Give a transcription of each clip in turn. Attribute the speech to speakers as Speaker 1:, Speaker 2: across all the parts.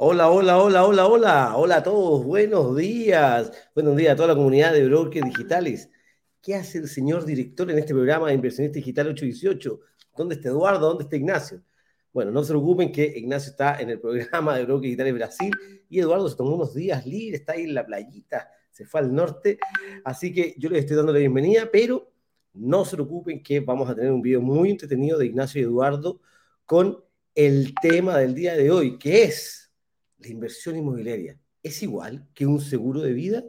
Speaker 1: Hola, hola, hola, hola, hola. Hola a todos, buenos días. Buenos días a toda la comunidad de brokers digitales. ¿Qué hace el señor director en este programa de Inversionista Digital 818? ¿Dónde está Eduardo? ¿Dónde está Ignacio? Bueno, no se preocupen que Ignacio está en el programa de Brokers Digitales Brasil y Eduardo se tomó unos días libres, está ahí en la playita, se fue al norte. Así que yo les estoy dando la bienvenida, pero no se preocupen que vamos a tener un video muy entretenido de Ignacio y Eduardo con el tema del día de hoy, que es la inversión inmobiliaria es igual que un seguro de vida?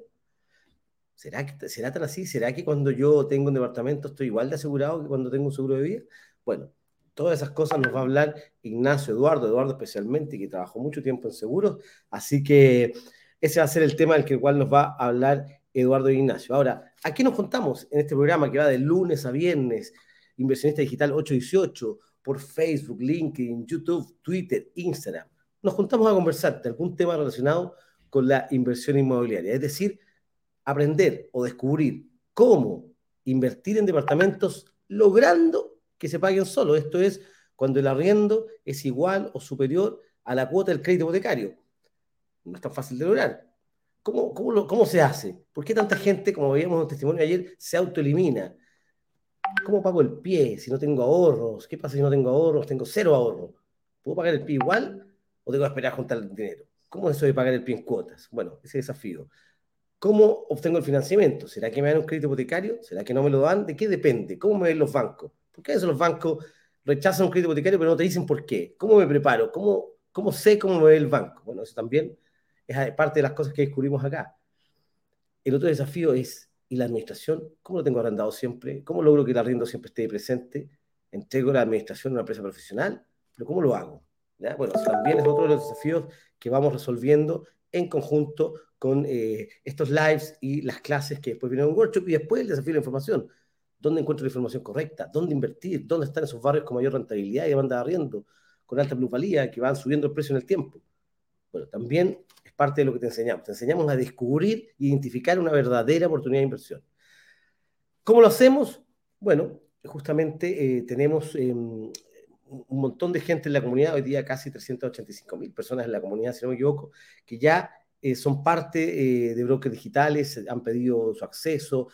Speaker 1: ¿Será, que, ¿Será tan así? ¿Será que cuando yo tengo un departamento estoy igual de asegurado que cuando tengo un seguro de vida? Bueno, todas esas cosas nos va a hablar Ignacio Eduardo, Eduardo especialmente, que trabajó mucho tiempo en seguros, así que ese va a ser el tema del que cual nos va a hablar Eduardo y Ignacio. Ahora, ¿a qué nos contamos en este programa que va de lunes a viernes? Inversionista Digital 818, por Facebook, LinkedIn, YouTube, Twitter, Instagram nos juntamos a conversar de algún tema relacionado con la inversión inmobiliaria, es decir, aprender o descubrir cómo invertir en departamentos logrando que se paguen solo. Esto es cuando el arriendo es igual o superior a la cuota del crédito hipotecario. No es tan fácil de lograr. ¿Cómo, cómo, cómo se hace? ¿Por qué tanta gente, como veíamos en el testimonio ayer, se autoelimina? ¿Cómo pago el pie si no tengo ahorros? ¿Qué pasa si no tengo ahorros? Tengo cero ahorros. ¿Puedo pagar el pie igual? o tengo que esperar a juntar el dinero? ¿Cómo es eso de pagar el pie en cuotas? Bueno, ese desafío. ¿Cómo obtengo el financiamiento? ¿Será que me dan un crédito hipotecario? ¿Será que no me lo dan? ¿De qué depende? ¿Cómo me ven los bancos? ¿Por qué a veces los bancos rechazan un crédito hipotecario pero no te dicen por qué? ¿Cómo me preparo? ¿Cómo, cómo sé cómo me ve el banco? Bueno, eso también es parte de las cosas que descubrimos acá. El otro desafío es, ¿y la administración? ¿Cómo lo tengo arrendado siempre? ¿Cómo logro que el arriendo siempre esté presente? ¿Entrego la administración a una empresa profesional? ¿Pero cómo lo hago? Bueno, también es otro de los desafíos que vamos resolviendo en conjunto con eh, estos lives y las clases que después vienen en un workshop y después el desafío de la información. ¿Dónde encuentro la información correcta? ¿Dónde invertir? ¿Dónde están esos barrios con mayor rentabilidad y demanda de arriendo? Con alta plusvalía que van subiendo el precio en el tiempo. Bueno, también es parte de lo que te enseñamos. Te enseñamos a descubrir e identificar una verdadera oportunidad de inversión. ¿Cómo lo hacemos? Bueno, justamente eh, tenemos em, un montón de gente en la comunidad, hoy día casi 385 mil personas en la comunidad, si no me equivoco, que ya eh, son parte eh, de brokers digitales, han pedido su acceso,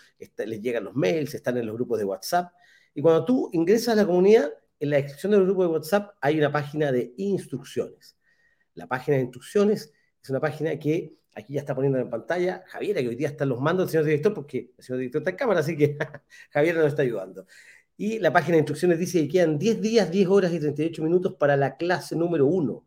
Speaker 1: les llegan los mails, están en los grupos de WhatsApp. Y cuando tú ingresas a la comunidad, en la descripción del grupo de WhatsApp hay una página de instrucciones. La página de instrucciones es una página que aquí ya está poniendo en pantalla Javier, que hoy día están los mandos del señor director, porque el señor director está en cámara, así que Javier nos está ayudando. Y la página de instrucciones dice que quedan 10 días, 10 horas y 38 minutos para la clase número 1,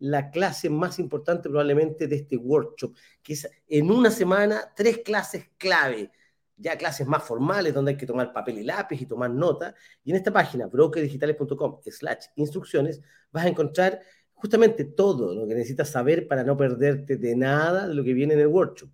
Speaker 1: la clase más importante probablemente de este workshop, que es en una semana tres clases clave, ya clases más formales donde hay que tomar papel y lápiz y tomar nota. Y en esta página, brokerdigitales.com slash instrucciones, vas a encontrar justamente todo lo que necesitas saber para no perderte de nada de lo que viene en el workshop.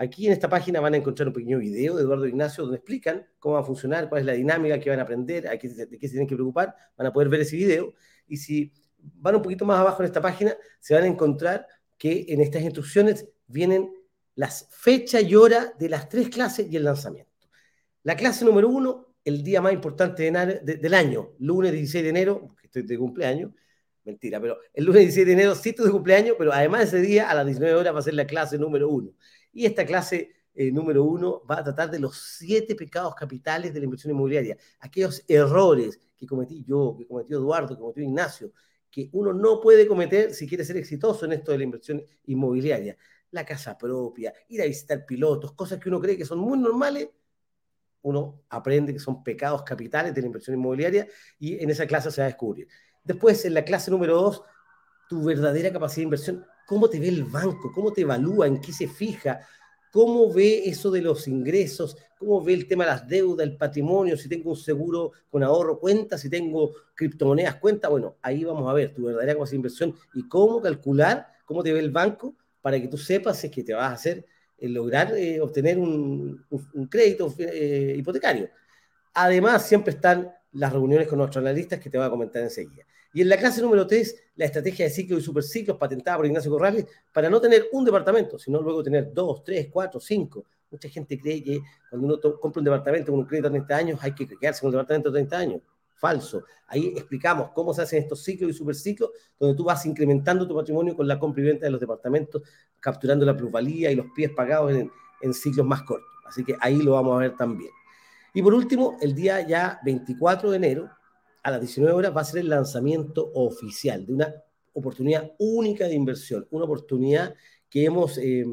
Speaker 1: Aquí en esta página van a encontrar un pequeño video de Eduardo Ignacio donde explican cómo va a funcionar, cuál es la dinámica que van a aprender, de qué se tienen que preocupar. Van a poder ver ese video. Y si van un poquito más abajo en esta página, se van a encontrar que en estas instrucciones vienen las fechas y hora de las tres clases y el lanzamiento. La clase número uno, el día más importante del año, lunes 16 de enero, que estoy de cumpleaños, mentira, pero el lunes 16 de enero sí estoy de cumpleaños, pero además ese día a las 19 horas va a ser la clase número uno. Y esta clase eh, número uno va a tratar de los siete pecados capitales de la inversión inmobiliaria, aquellos errores que cometí yo, que cometió Eduardo, que cometió Ignacio, que uno no puede cometer si quiere ser exitoso en esto de la inversión inmobiliaria. La casa propia, ir a visitar pilotos, cosas que uno cree que son muy normales, uno aprende que son pecados capitales de la inversión inmobiliaria y en esa clase se va a descubrir. Después, en la clase número dos, tu verdadera capacidad de inversión cómo te ve el banco, cómo te evalúa, en qué se fija, cómo ve eso de los ingresos, cómo ve el tema de las deudas, el patrimonio, si tengo un seguro con ahorro cuenta, si tengo criptomonedas cuenta, bueno, ahí vamos a ver tu verdadera capacidad de inversión y cómo calcular, cómo te ve el banco para que tú sepas es que te vas a hacer, eh, lograr eh, obtener un, crédito eh, hipotecario. Además, siempre están las reuniones con nuestros analistas que te voy a comentar enseguida. Y en la clase número 3, la estrategia de ciclo y superciclos patentada por Ignacio Corrales para no tener un departamento, sino luego tener dos, tres, cuatro, cinco. Mucha gente cree que cuando uno compra un departamento con un crédito de 30 años hay que quedarse con un departamento de 30 años. Falso. Ahí explicamos cómo se hacen estos ciclos y superciclos, donde tú vas incrementando tu patrimonio con la compra y venta de los departamentos, capturando la plusvalía y los pies pagados en, en ciclos más cortos. Así que ahí lo vamos a ver también. Y por último, el día ya 24 de enero, a las 19 horas, va a ser el lanzamiento oficial de una oportunidad única de inversión, una oportunidad que hemos eh,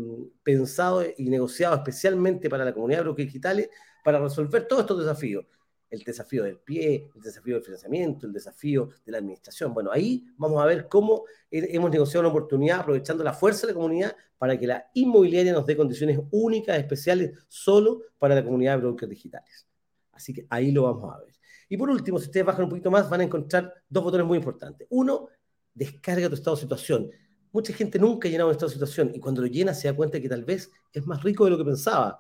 Speaker 1: pensado y negociado especialmente para la comunidad de brokers digitales para resolver todos estos desafíos. El desafío del pie, el desafío del financiamiento, el desafío de la administración. Bueno, ahí vamos a ver cómo hemos negociado una oportunidad aprovechando la fuerza de la comunidad para que la inmobiliaria nos dé condiciones únicas, especiales, solo para la comunidad de brokers digitales. Así que ahí lo vamos a ver. Y por último, si ustedes bajan un poquito más, van a encontrar dos botones muy importantes. Uno, descarga tu estado de situación. Mucha gente nunca ha llenado un estado de situación y cuando lo llena se da cuenta que tal vez es más rico de lo que pensaba.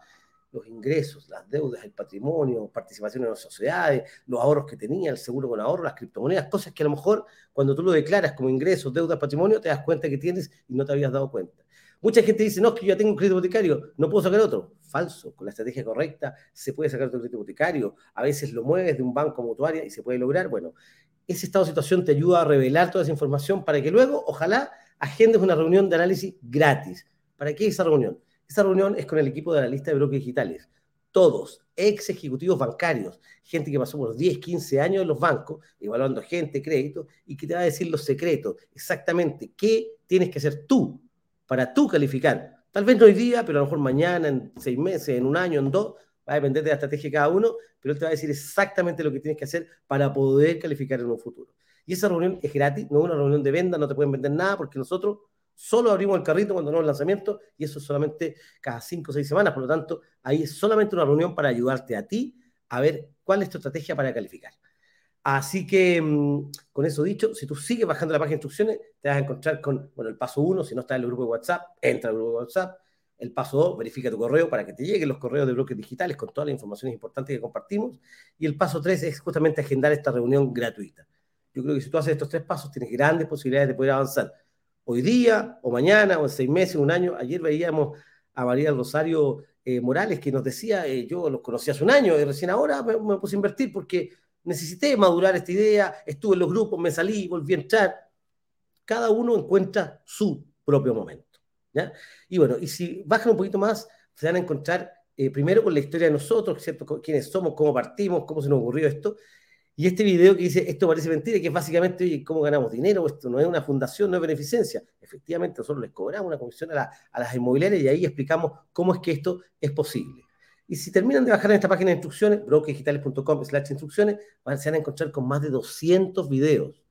Speaker 1: Los ingresos, las deudas, el patrimonio, participación en las sociedades, los ahorros que tenía, el seguro con ahorro, las criptomonedas, cosas que a lo mejor cuando tú lo declaras como ingresos, deudas, patrimonio, te das cuenta que tienes y no te habías dado cuenta. Mucha gente dice, no, es que yo tengo un crédito hipotecario, no puedo sacar otro. Falso, con la estrategia correcta se puede sacar otro crédito hipotecario. A veces lo mueves de un banco mutuaria y se puede lograr. Bueno, ese estado de situación te ayuda a revelar toda esa información para que luego, ojalá, agendes una reunión de análisis gratis. ¿Para qué esa reunión? Esa reunión es con el equipo de la lista de brokers digitales. Todos, ex ejecutivos bancarios, gente que pasó por 10, 15 años en los bancos, evaluando gente, crédito, y que te va a decir los secretos, exactamente qué tienes que hacer tú para tú calificar. Tal vez no hoy día, pero a lo mejor mañana, en seis meses, en un año, en dos, va a depender de la estrategia de cada uno, pero él te va a decir exactamente lo que tienes que hacer para poder calificar en un futuro. Y esa reunión es gratis, no es una reunión de venta, no te pueden vender nada, porque nosotros solo abrimos el carrito cuando no el lanzamiento, y eso es solamente cada cinco o seis semanas, por lo tanto, ahí es solamente una reunión para ayudarte a ti a ver cuál es tu estrategia para calificar. Así que, mm, con eso dicho, si tú sigues bajando la página de instrucciones, te vas a encontrar con, bueno, el paso 1, si no estás en el grupo de WhatsApp, entra al grupo de WhatsApp. El paso 2, verifica tu correo para que te lleguen los correos de bloques digitales con todas las informaciones importantes que compartimos. Y el paso 3 es justamente agendar esta reunión gratuita. Yo creo que si tú haces estos tres pasos, tienes grandes posibilidades de poder avanzar. Hoy día, o mañana, o en seis meses, un año. Ayer veíamos a María Rosario eh, Morales que nos decía, eh, yo los conocí hace un año y recién ahora me, me puse a invertir porque necesité madurar esta idea, estuve en los grupos, me salí, volví a entrar. Cada uno encuentra su propio momento. ¿ya? Y bueno, y si bajan un poquito más, se van a encontrar eh, primero con la historia de nosotros, ¿cierto? quiénes somos, cómo partimos, cómo se nos ocurrió esto. Y este video que dice, esto parece mentira, que es básicamente, ¿cómo ganamos dinero? Esto no es una fundación, no es beneficencia. Efectivamente, nosotros les cobramos una comisión a, a las inmobiliarias y ahí explicamos cómo es que esto es posible. Y si terminan de bajar en esta página de instrucciones, brokerdigitales.com slash instrucciones, se van a encontrar con más de 200 videos.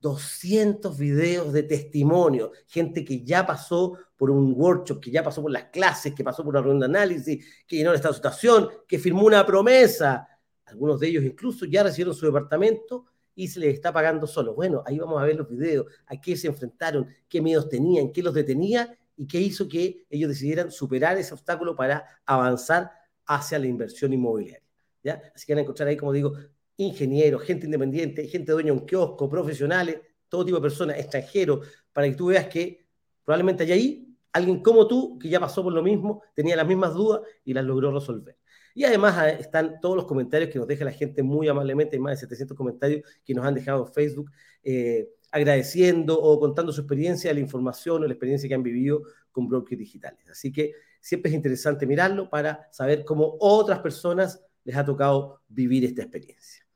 Speaker 1: 200 videos de testimonio, gente que ya pasó por un workshop, que ya pasó por las clases, que pasó por una ronda de análisis, que llenó esta situación, que firmó una promesa. Algunos de ellos incluso ya recibieron su departamento y se les está pagando solo. Bueno, ahí vamos a ver los videos, a qué se enfrentaron, qué miedos tenían, qué los detenía y qué hizo que ellos decidieran superar ese obstáculo para avanzar hacia la inversión inmobiliaria. ¿ya? Así que van a encontrar ahí, como digo, ingenieros, gente independiente, gente dueña de un kiosco, profesionales, todo tipo de personas, extranjeros, para que tú veas que probablemente hay ahí alguien como tú que ya pasó por lo mismo, tenía las mismas dudas y las logró resolver. Y además ah, están todos los comentarios que nos deja la gente muy amablemente, hay más de 700 comentarios que nos han dejado en Facebook. Eh, agradeciendo o contando su experiencia, la información o la experiencia que han vivido con brokers digitales. Así que siempre es interesante mirarlo para saber cómo otras personas les ha tocado vivir esta experiencia.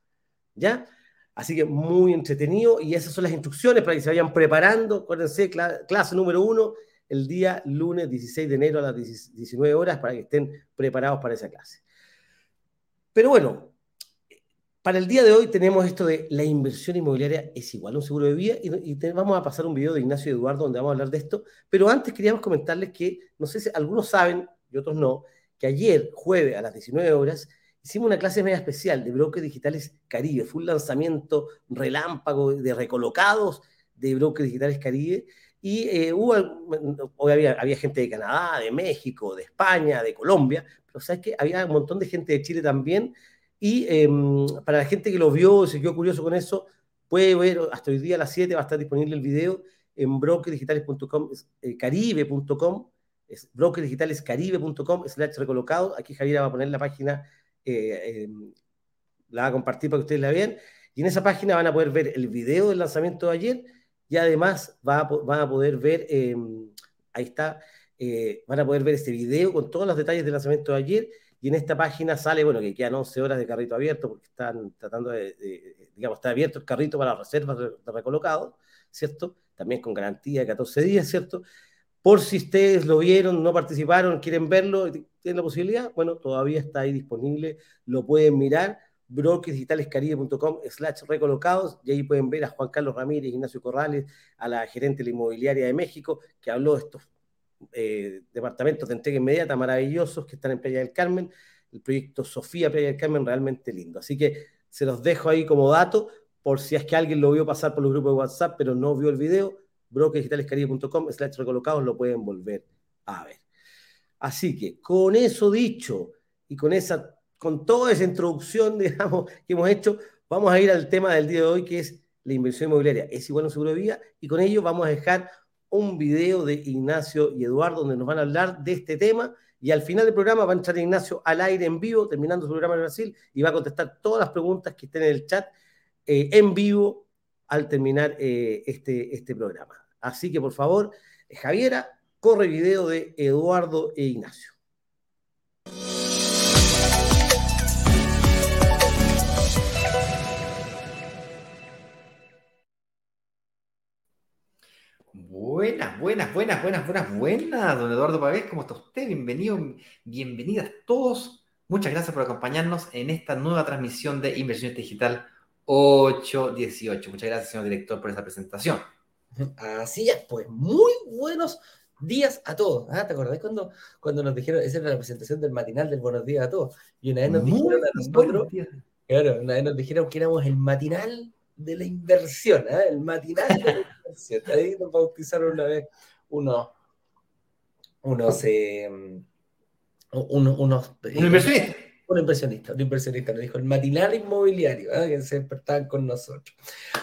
Speaker 1: ¿Ya? Así que muy entretenido y esas son las instrucciones para que se vayan preparando. Acuérdense, clase número uno, el día lunes 16 de enero a las 19 horas para que estén preparados para esa clase. Pero bueno, para el día de hoy tenemos esto de la inversión inmobiliaria es igual a un seguro de vida y, vamos a pasar un video de Ignacio y Eduardo donde vamos a hablar de esto, pero antes queríamos comentarles que, no sé si algunos saben y otros no, que ayer, jueves a las 19 horas, hicimos una clase media especial de brokers digitales Caribe, fue un lanzamiento relámpago de recolocados de brokers digitales Caribe y eh, hubo, hoy había, había gente de Canadá, de México, de España, de Colombia, pero sabes que había un montón de gente de Chile también Y em, para la gente que lo vio y se quedó curioso con eso, puede ver, hasta hoy día a las 7 va a estar disponible el video en brokerdigitales.com, eh, caribe.com, es brokerdigitalescaribe.com, slash recolocado. Aquí Javier va a poner la página, eh, em, la va a compartir para que ustedes la vean. Y en esa página van a poder ver el video del lanzamiento de ayer y además van a, poder ver, em, ahí está, eh, van a poder ver este video con todos los detalles del lanzamiento de ayer. Y en esta página sale, bueno, que quedan 11 horas de carrito abierto porque están tratando de, digamos, está abierto el carrito para reservas de, de recolocados, ¿cierto? También con garantía de 14 días, ¿cierto? Por si ustedes lo vieron, no participaron, quieren verlo, tienen la posibilidad, bueno, todavía está ahí disponible, lo pueden mirar brokersdigitalescaribe.com slash recolocados y ahí pueden ver a Juan Carlos Ramírez, Ignacio Corrales, a la gerente de la inmobiliaria de México, que habló de estos eh, departamentos de entrega inmediata maravillosos que están en Playa del Carmen, el proyecto Sofía Playa del Carmen realmente lindo. Así que se los dejo ahí como dato por si es que alguien lo vio pasar por los grupos de WhatsApp pero no vio el video, brokersdigitalescaribe.com slash recolocados lo pueden volver a ver. Así que con eso dicho y con esa con toda esa introducción, digamos, que hemos hecho, vamos a ir al tema del día de hoy, que es la inversión inmobiliaria. ¿Es igual a un seguro de vida? Y con ello vamos a dejar un video de Ignacio y Eduardo donde nos van a hablar de este tema. Y al final del programa va a entrar Ignacio al aire en vivo, terminando su programa en Brasil, y va a contestar todas las preguntas que estén en el chat eh, en vivo al terminar eh, este, este programa. Así que, por favor, Javiera, corre video de Eduardo e Ignacio.
Speaker 2: Buenas, buenas, buenas, buenas, buenas, buenas, don Eduardo Pavés, ¿cómo está usted? Bienvenido, bienvenidas todos. Muchas gracias por acompañarnos en esta nueva transmisión de Inversiones Digital 818. Muchas gracias, señor director, por esa presentación.
Speaker 3: Así es, pues muy buenos días a todos. ¿Ah? ¿Te acordás cuando, cuando nos dijeron, esa era la presentación del matinal del buenos días a todos? Y una vez nos dijeron a nosotros, claro, una vez nos dijeron que éramos el matinal de la inversión, ¿eh? el matinal de la inversión. Ahí nos bautizaron una vez unos, unos, eh, unos, unos
Speaker 2: un inversionista.
Speaker 3: Un inversionista, un inversionista, nos dijo el matinal inmobiliario, ¿eh? que se despertaban con nosotros.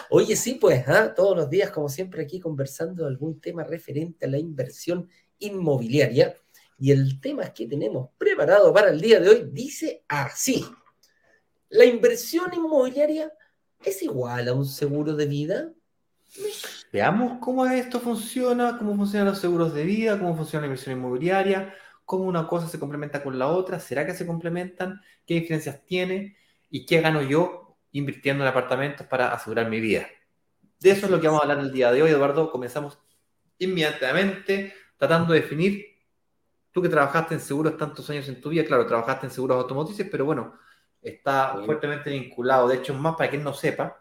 Speaker 3: Oye, sí, pues, ¿eh? todos los días, como siempre, aquí conversando algún tema referente a la inversión inmobiliaria. Y el tema que tenemos preparado para el día de hoy dice así. La inversión inmobiliaria ¿Es igual a un seguro de vida?
Speaker 2: Veamos cómo esto funciona, cómo funcionan los seguros de vida, cómo funciona la inversión inmobiliaria, cómo una cosa se complementa con la otra, ¿será que se complementan? ¿Qué diferencias tiene? ¿Y qué gano yo invirtiendo en apartamentos para asegurar mi vida? De eso es lo que vamos a hablar el día de hoy, Eduardo. Comenzamos inmediatamente tratando de definir, tú que trabajaste en seguros tantos años en tu vida, claro, trabajaste en seguros automotrices, pero bueno, está fuertemente vinculado. De hecho, más para quien no sepa,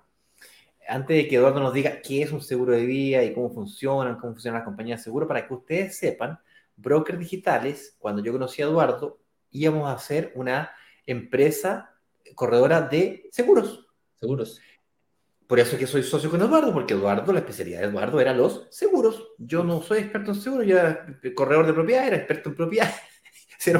Speaker 2: antes de que Eduardo nos diga qué es un seguro de vida y cómo funcionan, cómo funcionan las compañías de seguro, para que ustedes sepan, brokers digitales, cuando yo conocí a Eduardo, íbamos a hacer una empresa corredora de seguros.
Speaker 3: Seguros.
Speaker 2: Por eso es que soy socio con Eduardo, porque Eduardo, la especialidad de Eduardo era los seguros. Yo no soy experto en seguros, yo era corredor de propiedad, era experto en propiedad. se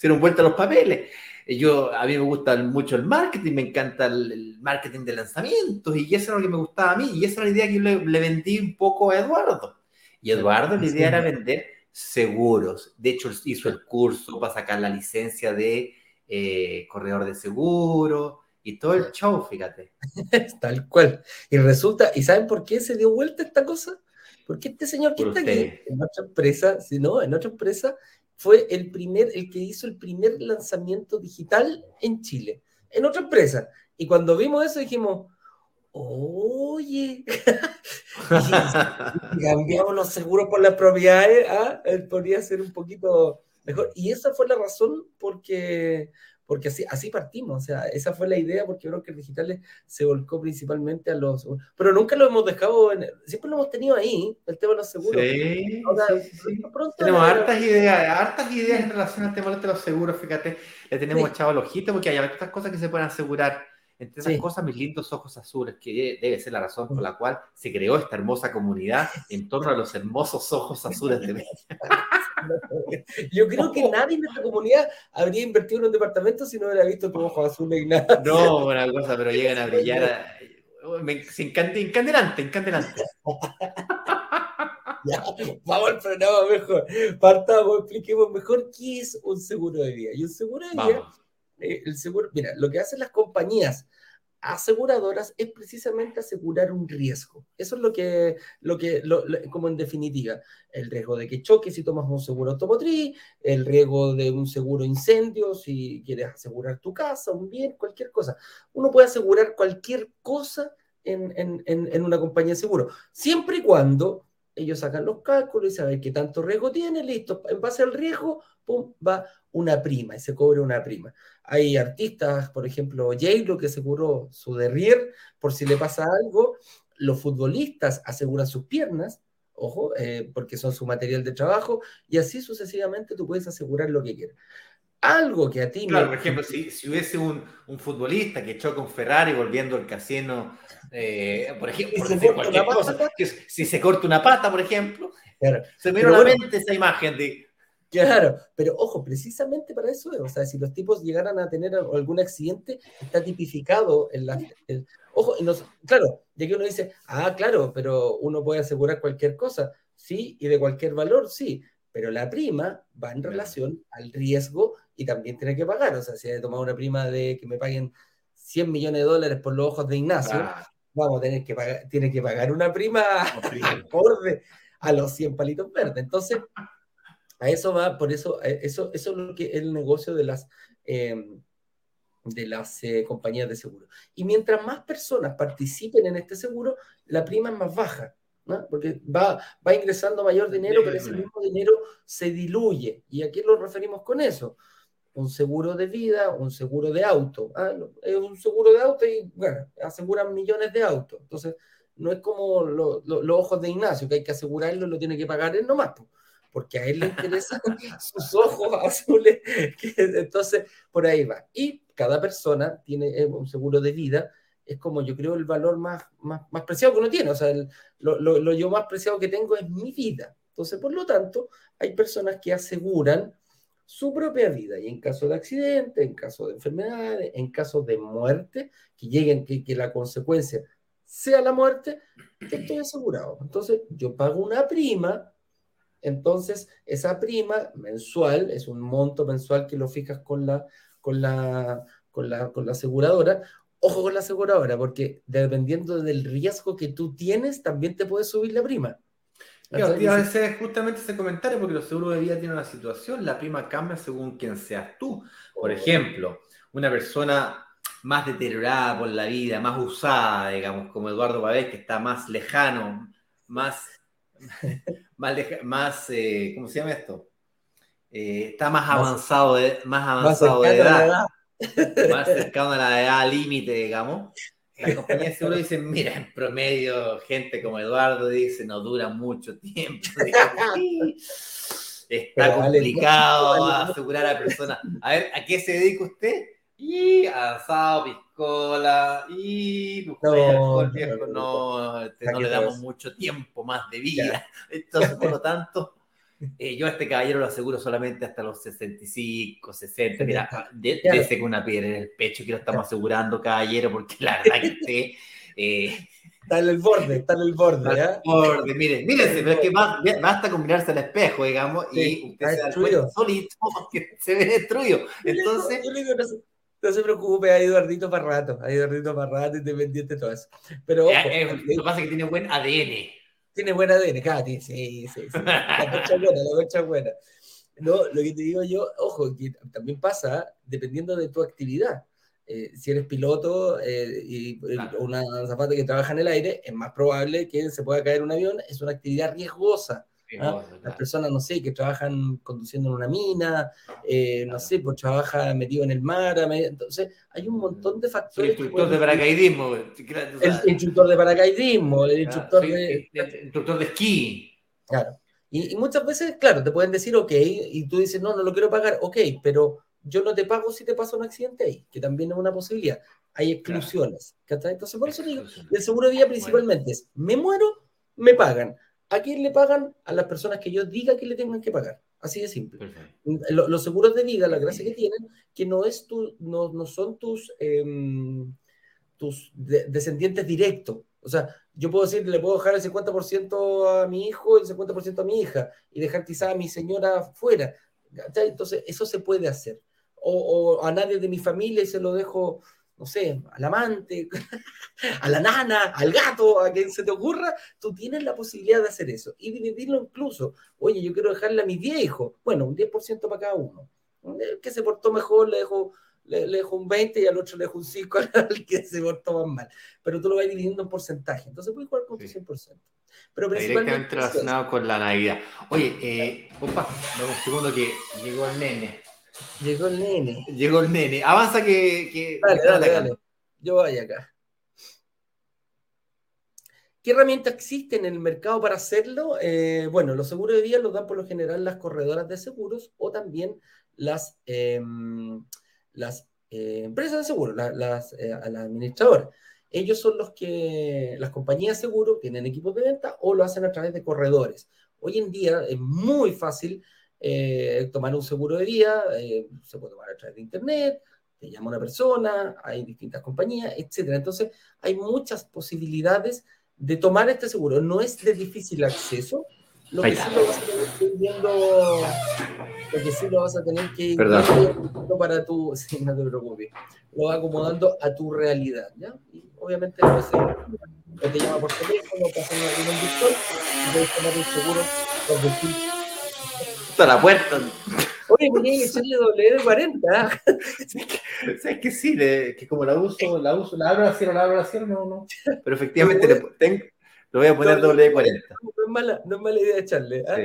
Speaker 2: dieron vuelta los papeles. Eh, yo, a mí me gusta mucho el marketing, me encanta el, marketing de lanzamientos y eso era lo que me gustaba a mí y esa era la idea que yo le, vendí un poco a Eduardo. Y Eduardo, la idea era vender seguros. De hecho, hizo el curso para sacar la licencia de eh, corredor de seguros y todo el show, fíjate.
Speaker 3: Tal cual. Y resulta, ¿y saben por qué se dio vuelta esta cosa? Porque este señor que está aquí, en otra empresa, si no, en otra empresa, fue el primer, el que hizo el primer lanzamiento digital en Chile, en otra empresa. Y cuando vimos eso dijimos, oye, cambiamos los seguros por las propiedades, ¿ah? podría ser un poquito mejor. Y esa fue la razón porque porque así, así partimos, o sea, esa fue la idea, porque creo que el digital se volcó principalmente a los... Pero nunca lo hemos dejado, en, siempre lo hemos tenido ahí, el tema de los seguros.
Speaker 2: Sí, tenemos hartas ideas, hartas ideas en relación al tema de los seguros, fíjate, le tenemos echado el ojito porque hay otras cosas que se pueden asegurar. Entre esas cosas, mis lindos ojos azules, que debe ser la razón por la cual se creó esta hermosa comunidad en torno a los hermosos ojos azules de México.
Speaker 3: Yo creo que nadie en esta comunidad habría invertido en un departamento si no hubiera visto tu ojo azul y nada.
Speaker 2: No, una cosa, pero llegan a brillar. Me, encandelante, encandelante.
Speaker 3: Ya, vamos al programa mejor. Partamos, expliquemos mejor qué es un seguro de vida. Y un seguro de vida, eh, el seguro, mira, lo que hacen las compañías aseguradoras es precisamente asegurar un riesgo. Eso es lo que, lo que como en definitiva, el riesgo de que choque si tomas un seguro automotriz, el riesgo de un seguro incendio si quieres asegurar tu casa, un bien, cualquier cosa. Uno puede asegurar cualquier cosa en, en, en una compañía de seguro, siempre y cuando ellos sacan los cálculos y saben qué tanto riesgo tiene, listo, en base al riesgo, pum, va una prima y se cobra una prima. Hay artistas, por ejemplo, j que aseguró su derrier por si le pasa algo, los futbolistas aseguran sus piernas, ojo, eh, porque son su material de trabajo, y así sucesivamente tú puedes asegurar lo que quieras algo que a ti
Speaker 2: claro, por ejemplo, si, si hubiese un, un, futbolista que choca un Ferrari volviendo al casino, eh, por ejemplo, si se corta una pata, por ejemplo, se me viene a la mente esa imagen de...
Speaker 3: Claro, pero ojo, precisamente para eso o sea, si los tipos llegaran a tener algún accidente, está tipificado en la... ojo, y nos, claro, ya que uno dice, ah, claro, pero uno puede asegurar cualquier cosa, sí, y de cualquier valor, sí, pero la prima va en relación al riesgo y también tiene que pagar. O sea, si he tomado una prima de que me paguen 100 millones de dólares por los ojos de Ignacio, vamos a tener que pagar, tiene que pagar una prima acorde a los 100 palitos verdes. Entonces, a eso va, por eso, eh, eso, eso es lo que es el negocio de las, em, de las eh, compañías de seguro. Y mientras más personas participen en este seguro, la prima es más baja. Porque va, va ingresando mayor dinero, pero ese mismo dinero se diluye. ¿Y a qué nos referimos con eso? Un seguro de vida, un seguro de auto. ¿ah? Es un seguro de auto y, bueno, aseguran millones de autos. Entonces, no es como los ojos de Ignacio, que hay que asegurarlo, lo tiene que pagar él nomás, porque a él le interesan sus ojos azules. entonces, por ahí va. Y cada persona tiene eh, un seguro de vida es como yo creo el valor más, más, más preciado que uno tiene. O sea, lo, lo, yo más preciado que tengo es mi vida. Entonces, por lo tanto, hay personas que aseguran su propia vida y en caso de accidente, en caso de enfermedades, en caso de muerte, que lleguen, que, que la consecuencia sea la muerte, estoy asegurado. Entonces, yo pago una prima, entonces esa prima mensual es un monto mensual que lo fijas con la, con la, con la, con la aseguradora ojo con la aseguradora, porque dependiendo del riesgo que tú tienes, también te puede subir la prima.
Speaker 2: Claro, a veces justamente ese comentario, porque los seguros de vida tienen una situación, la prima cambia según quien seas tú. Por oh. ejemplo, una persona más deteriorada por la vida, más usada, digamos, como Eduardo Pavés, que está más lejano, más, más, más eh, ¿cómo se llama esto? Eh, está más avanzado de, más avanzado de edad más cercano a la edad límite, digamos, las compañías de seguro dicen, mira, en promedio, gente como Eduardo dice, no dura mucho tiempo. Está complicado asegurar a la persona. A ver, ¿a qué se dedica usted? Y asado, piscola, y no, viejo, no, no le damos mucho tiempo más de vida. Entonces, por lo tanto, eh, yo a este caballero lo aseguro solamente hasta los 65, 60. Mira, desde con una piedra en el pecho que lo estamos asegurando, caballero, porque la verdad que usted.
Speaker 3: Eh, está en el borde, está en el borde. Está
Speaker 2: en el borde, miren, mírense, pero es que basta con mirarse al espejo, digamos, y usted se da cuenta solito que se ve destruido. Entonces. Yo, digo,
Speaker 3: no, se preocupe, hay Eduardito para rato, hay Eduardito para rato y te pendiente todo eso. Pero
Speaker 2: eh, lo que pasa es que tiene buen ADN.
Speaker 3: Tiene buena ADN, Katy, sí, sí, sí. La cocha buena, la cocha buena. No, lo que te digo yo, ojo, que también pasa dependiendo de tu actividad. Eh, si eres piloto eh, y una zapata que trabaja en el aire, es más probable que se pueda caer un avión, es una actividad riesgosa. Las personas, no sé, que trabajan conduciendo en una mina, eh, no sé, pues trabaja metido en el mar, entonces hay un montón de factores.
Speaker 2: El instructor de paracaidismo.
Speaker 3: El instructor de paracaidismo, el instructor de...
Speaker 2: instructor de esquí.
Speaker 3: Claro. Y, muchas veces, claro, te pueden decir, ok, y tú dices, no, no lo quiero pagar, ok, pero yo no te pago si te pasa un accidente ahí, que también es una posibilidad. Hay exclusiones. Entonces, por eso digo, el seguro de vida principalmente es, me muero, me pagan. ¿A quién le pagan? A las personas que yo diga que le tengan que pagar. Así de simple. Los, seguros de vida, la gracia que tienen, que no, es tu, no, no son tus, em, tus descendientes directos. O sea, yo puedo decir, le puedo dejar el 50% a mi hijo y el 50% a mi hija y dejar quizá a mi señora fuera. Entonces, eso se puede hacer. O, o, a nadie de mi familia y se lo dejo no sé, al amante, a la nana, al gato, a quien se te ocurra, tú tienes la posibilidad de hacer eso y dividirlo incluso. Oye, yo quiero dejarle a mis 10 hijos, bueno, un 10% para cada uno. El que se portó mejor le dejo, le, dejo un 20 y al otro le dejo un 5 al que se portó más mal. Pero tú lo vas dividiendo en porcentaje, entonces puedes jugar con tu 100%. Pero
Speaker 2: Directamente relacionado con la Navidad. Oye, eh, opa, un segundo que llegó el nene.
Speaker 3: Llegó el nene.
Speaker 2: Llegó el nene. Avanza que.
Speaker 3: dale, dale, dale. Yo voy acá. ¿Qué herramientas existen en el mercado para hacerlo? Eh, bueno, los seguros de vida los dan por lo general las corredoras de seguros o también las, em, las eh, empresas de seguros, las, las, eh, administradoras. Ellos son los que, las compañías de seguro tienen equipos de venta o lo hacen a través de corredores. Hoy en día es muy fácil eh, tomar un seguro de vida, eh, se puede tomar a través de internet, te llama una persona, hay distintas compañías, etc. Entonces, hay muchas posibilidades de tomar este seguro. No es de difícil acceso. Lo que sí lo vas a tener que ir viendo, lo que sí lo vas a tener que ir viendo para tu, sí, no te preocupes, lo va acomodando a tu realidad, ¿ya? Y obviamente, no sé, te llama por teléfono, pasa en un virtual, y puedes tomar un seguro por decir
Speaker 2: a la puerta.
Speaker 3: Oye, tenía que echarle doble de 40.
Speaker 2: ¿Sabes que sí? que como la uso, la uso, la abro así o la abro no, no. Pero efectivamente le, tengo, lo voy a poner doble de 40.
Speaker 3: No es mala, no es mala idea echarle. ¿ah?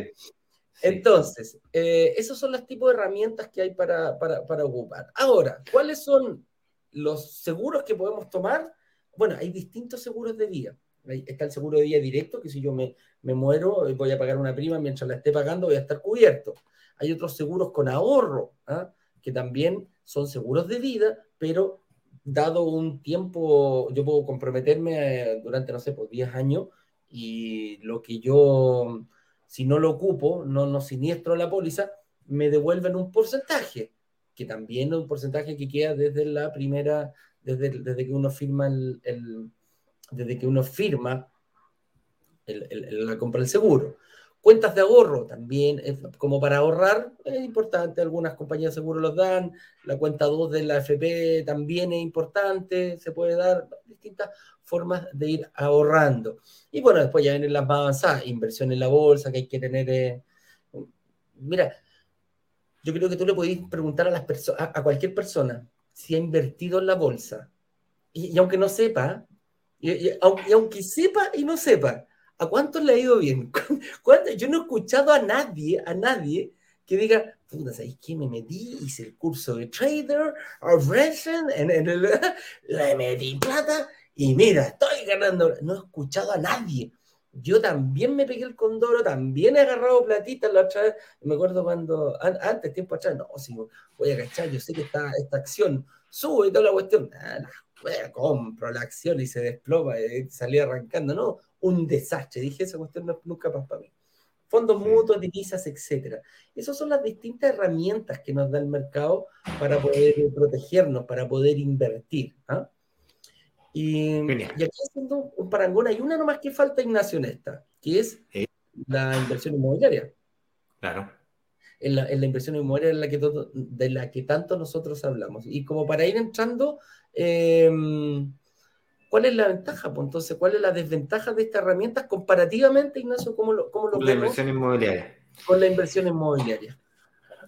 Speaker 3: Entonces, eh, esos son los tipos de herramientas que hay para, para, para ocupar. Ahora, ¿cuáles son los seguros que podemos tomar? Bueno, hay distintos seguros de vida. Está el seguro de vida directo, que si yo me, me muero, voy a pagar una prima, mientras la esté pagando voy a estar cubierto. Hay otros seguros con ahorro, ¿ah? que también son seguros de vida, pero dado un tiempo, yo puedo comprometerme eh, durante, no sé, por pues, 10 años y lo que yo, si no lo ocupo, no, no siniestro la póliza, me devuelven un porcentaje, que también es un porcentaje que queda desde la primera, desde, desde que uno firma el, desde que uno firma la compra del seguro. Cuentas de ahorro también, como para ahorrar, es importante, algunas compañías de seguro los dan, la cuenta 2 de la FP también es importante, se puede dar distintas formas de ir ahorrando. Y bueno, después ya vienen las más avanzadas, inversión en la bolsa que hay que tener. Eh, mira, yo creo que tú le podés preguntar a, las a, cualquier persona si ha invertido en la bolsa. y aunque no sepa, y, aunque, sepa y no sepa, ¿a cuántos le ha ido bien? Yo no he escuchado a nadie, a nadie que diga, puta, ¿sabes qué? Me metí, hice el curso de trader, en, en el, le metí plata y mira, estoy ganando. No he escuchado a nadie. Yo también me pegué el condoro, también he agarrado platita la otra vez. Me acuerdo cuando, antes, tiempo atrás, no, si voy a cachar, yo sé que esta, esta acción sube y toda la cuestión. Compro la acción y se desploma y salí arrancando, no, un desastre. Dije, esa cuestión no, nunca pasa para mí. Fondos mutuos, divisas, etcétera. Esas son las distintas herramientas que nos da el mercado para poder protegernos, para poder invertir. ¿ah? Y, y, aquí haciendo un parangón, hay una nomás que falta, Ignacio, en esta, que es la inversión inmobiliaria.
Speaker 2: Claro.
Speaker 3: En la, en la, inversión inmobiliaria la que de la que tanto nosotros hablamos. Y como para ir entrando Em, ¿Cuál es la ventaja? Pues entonces, ¿cuál es la desventaja de estas herramientas comparativamente, Ignacio? ¿Cómo lo, cómo
Speaker 2: lo La inversión inmobiliaria.
Speaker 3: Con la inversión inmobiliaria.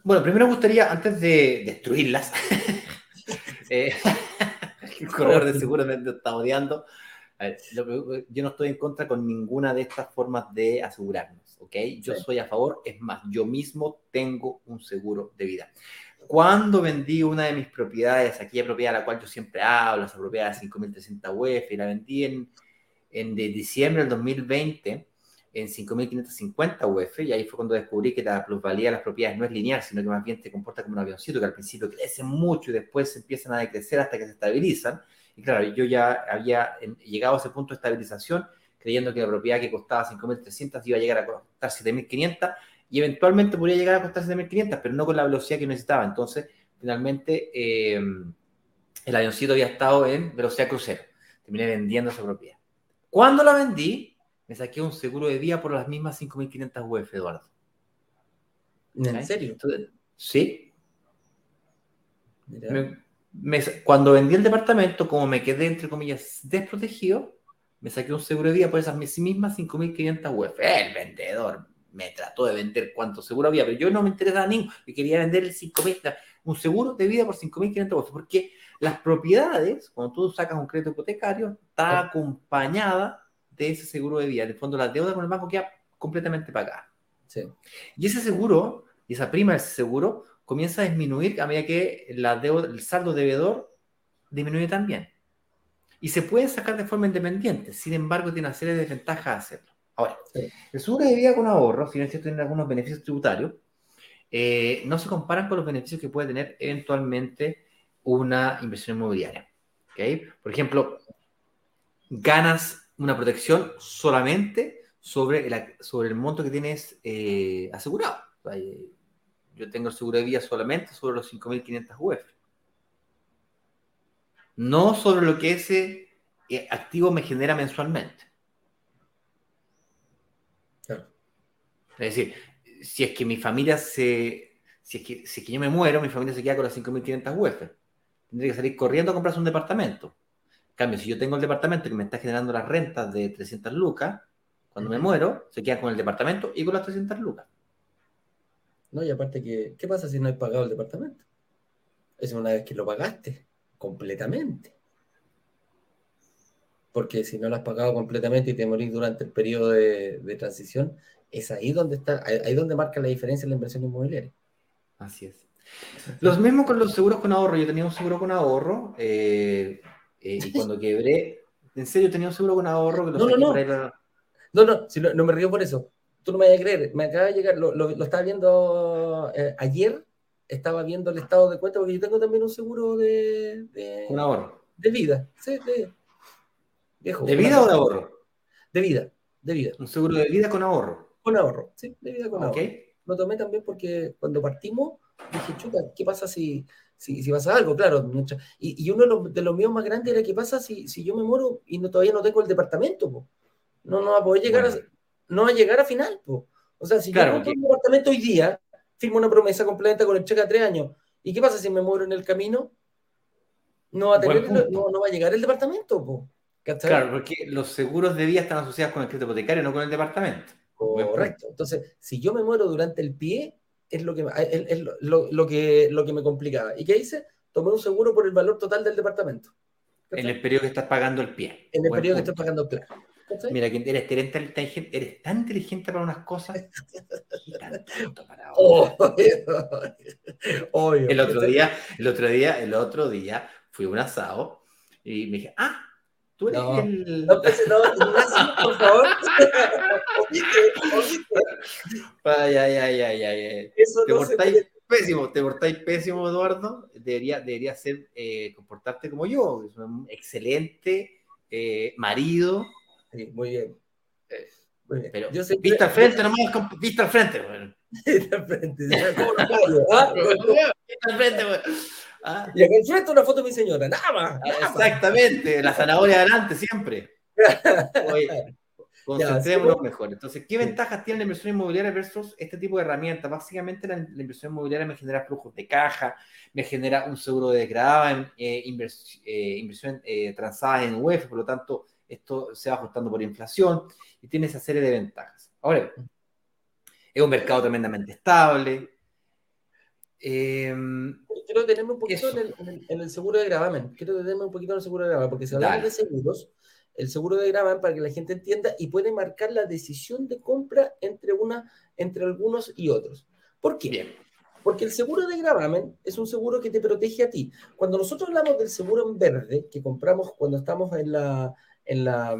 Speaker 2: Bueno, primero me gustaría, antes de destruirlas, eh, el corredor de seguro me está odiando. yo no estoy en contra con ninguna de estas formas de asegurarnos, ¿ok? Yo soy a favor, es más, yo mismo tengo un seguro de vida cuando vendí una de mis propiedades, aquella propiedad a la cual yo siempre hablo, esa propiedad de 5.300 UF, y la vendí en, en de diciembre del 2020 en 5.550 UF, y ahí fue cuando descubrí que la plusvalía de las propiedades no es lineal, sino que más bien te comporta como un avioncito, que al principio crece mucho y después empiezan a decrecer hasta que se estabilizan. Y claro, yo ya había llegado a ese punto de estabilización, creyendo que la propiedad que costaba 5.300 iba a llegar a costar 7.500, y eventualmente podría llegar a costar 7.500, pero no con la velocidad que necesitaba. Entonces, finalmente, eh, el avioncito había estado en velocidad crucero. Terminé vendiendo esa propiedad. Cuando la vendí, me saqué un seguro de vida por las mismas 5.500 UF, Eduardo.
Speaker 3: ¿En serio?
Speaker 2: sí. cuando vendí el departamento, como me quedé, entre comillas, desprotegido, me saqué un seguro de vida por esas mismas 5.500 UF. El vendedor me trató de vender cuánto seguro había, pero yo no me interesaba ninguno. Yo quería vender el 5.000, un seguro de vida por 5.500 UF, porque las propiedades, cuando tú sacas un crédito hipotecario, está acompañada de ese seguro de vida. En el fondo, la deuda con el banco queda completamente pagada. Y ese seguro, y esa prima de ese seguro, comienza a disminuir a medida que la deuda, el saldo deudor disminuye también. Y se puede sacar de forma independiente, sin embargo, tiene una serie de desventajas hacerlo. Ahora, el seguro de vida con ahorro, si no es cierto, tiene algunos beneficios tributarios, eh, no se comparan con los beneficios que puede tener eventualmente una inversión inmobiliaria. ¿okay? Por ejemplo, ganas una protección solamente sobre el, sobre el monto que tienes eh, asegurado. Eh, yo tengo el seguro de vida solamente sobre los 5.500 UF. No sobre lo que ese eh, activo me genera mensualmente. Es decir, si es que mi familia se... Si es, que, si es que yo me muero, mi familia se queda con las 5.500 UF tendría que salir corriendo a comprarse un departamento. En cambio, si yo tengo el departamento que me está generando las rentas de 300 lucas, cuando me muero, se queda con el departamento y con las 300 lucas.
Speaker 3: No, y aparte, que, ¿qué pasa si no has pagado el departamento? Es una vez que lo pagaste completamente. Porque si no lo has pagado completamente y te morís durante el periodo de, de transición, es ahí donde está, ahí donde marca la diferencia en la inversión inmobiliaria.
Speaker 2: Así es. Los mismos con los seguros con ahorro. Yo tenía un seguro con ahorro eh, eh, y cuando quebré, en serio tenía un seguro con ahorro que
Speaker 3: lo no, no, no. no, no, si no, me río por eso. Tú no me vas a creer. Me acaba de llegar, lo, lo, estaba viendo eh, ayer, estaba viendo el estado de cuenta porque yo tengo también un seguro de. de
Speaker 2: un ahorro.
Speaker 3: De vida. Sí, de,
Speaker 2: viejo, ¿De vida o de ahorro?
Speaker 3: De vida, de vida.
Speaker 2: Un seguro de vida con ahorro.
Speaker 3: Con ahorro, sí, de vida con ahorro. Lo tomé también porque cuando partimos dije, chuta, ¿qué pasa si, si, si pasa algo? Claro, y, y, uno de los, de los, míos más grandes era, ¿qué pasa si, si yo me muero y no, todavía no tengo el departamento? Po? No, no va a poder llegar, a, no va a llegar a final. Po. O sea, si yo no tengo el departamento hoy día, firmo una promesa completa con el cheque a tres años, ¿y qué pasa si me muero en el camino? No va a, tener, no, no, va a llegar el departamento. Po.
Speaker 2: Claro, porque los seguros de vida están asociados con el crédito hipotecario, no con el departamento.
Speaker 3: Correcto. Entonces, si yo me muero durante el pie, es lo que, es, lo, lo, que, lo que me complicaba. ¿Y qué hice? Tomé un seguro por el valor total del departamento.
Speaker 2: En el periodo que estás pagando el pie.
Speaker 3: En el periodo que estás pagando el
Speaker 2: Mira, eres, eres, tan inteligente, eres tan inteligente para unas cosas y tan tonto para otras. el otro día, el otro día, el otro día fui a un asado y me dije, ah, Tú eres no, el. No, pues, no, por favor. ay, ay, ay, ay, ay. Eso te no portáis pésimo, te portáis pésimo, Eduardo. Debería, debería ser eh, comportarte como yo. Es un excelente eh, marido.
Speaker 3: Sí, muy bien.
Speaker 2: Eh, muy bien. Pero yo sé vista al frente, nomás, vista al frente, bueno. Vista al frente.
Speaker 3: ¿Ah? Vista al frente, bueno. Ah. Y acá enfrente una foto de mi señora, nada más.
Speaker 2: Exactamente, la zanahoria adelante siempre. Oye, concentrémonos mejor. Entonces, ¿qué ventajas tiene la inversión inmobiliaria versus este tipo de herramientas? Básicamente, la, inversión inmobiliaria me genera flujos de caja, me genera un seguro de gravamen, eh, eh, inversión eh, transada en UEF, por lo tanto, esto se va ajustando por inflación y tiene esa serie de ventajas. Ahora, es un mercado tremendamente estable,
Speaker 3: Em, quiero detenerme un poquito en el, seguro de gravamen. Quiero detenerme un poquito en el seguro de gravamen, porque si hablamos de seguros, el seguro de gravamen, para que la gente entienda, y puede marcar la decisión de compra entre, una, entre algunos y otros. ¿Por qué? Porque el seguro de gravamen es un seguro que te protege a ti. Cuando nosotros hablamos del seguro en verde, que compramos cuando estamos en la, en la,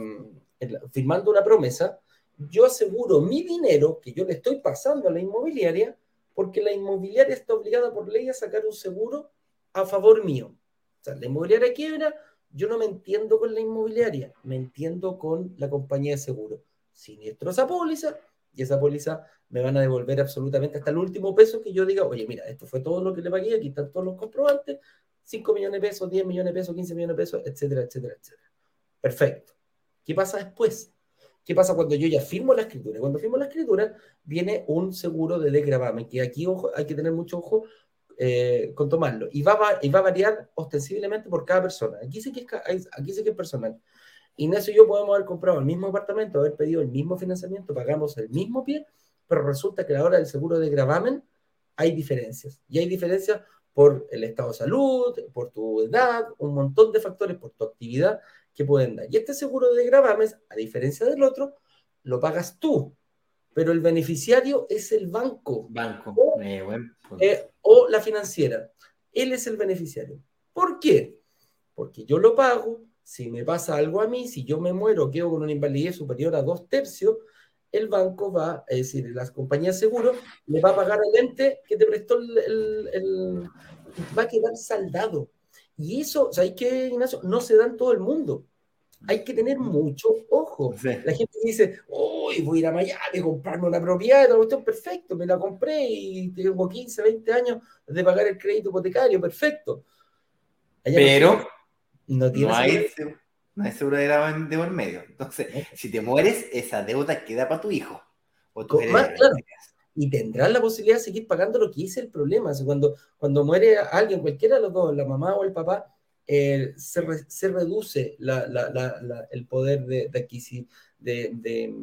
Speaker 3: firmando una promesa, yo aseguro mi dinero que yo le estoy pasando a la inmobiliaria porque la inmobiliaria está obligada por ley a sacar un seguro a favor mío. O sea, la inmobiliaria quiebra, yo no me entiendo con la inmobiliaria, me entiendo con la compañía de seguro. Siniestro esa póliza, y esa póliza me van a devolver absolutamente hasta el último peso que yo diga, oye, mira, esto fue todo lo que le pagué, aquí están todos los comprobantes, 5 millones de pesos, 10 millones de pesos, 15 millones de pesos, etcétera, etcétera, etcétera. Perfecto. ¿Qué pasa después? ¿Qué pasa cuando yo ya firmo la escritura? Cuando firmo la escritura, viene un seguro de desgravamen, que aquí ojo, hay que tener mucho ojo eh, con tomarlo. Y va, y va a variar ostensiblemente por cada persona. Aquí sí que es, aquí sí que es personal. Ignacio y yo podemos haber comprado el mismo apartamento, haber pedido el mismo financiamiento, pagamos el mismo pie, pero resulta que a la hora del seguro de gravamen hay diferencias. Y hay diferencias por el estado de salud, por tu edad, un montón de factores, por tu actividad que pueden dar. Y este seguro de gravamen, a diferencia del otro, lo pagas tú, pero el beneficiario es el banco.
Speaker 2: Banco.
Speaker 3: O,
Speaker 2: eh,
Speaker 3: eh, o la financiera. Él es el beneficiario. ¿Por qué? Porque yo lo pago, si me pasa algo a mí, si yo me muero, quedo con una invalidez superior a dos tercios, el banco va, es decir, las compañías de seguro, le va a pagar al ente que te prestó el, va a quedar saldado. Y eso, ¿sabes qué, Ignacio? No se da en todo el mundo. Hay que tener mucho ojo. La gente dice, uy, voy a ir a Miami a comprarme una propiedad, cuestión, perfecto, me la compré y tengo 15, 20 años de pagar el crédito hipotecario, perfecto.
Speaker 2: Pero no, tiene hay, no hay seguro de por medio. Entonces, si te mueres, esa deuda queda para tu hijo. O tu
Speaker 3: más, Y tendrás la posibilidad de seguir pagando lo que hice el problema. cuando, cuando muere alguien, cualquiera de los dos, la mamá o el papá, eh, se, se, reduce la, la, la, el poder de, de, de, de,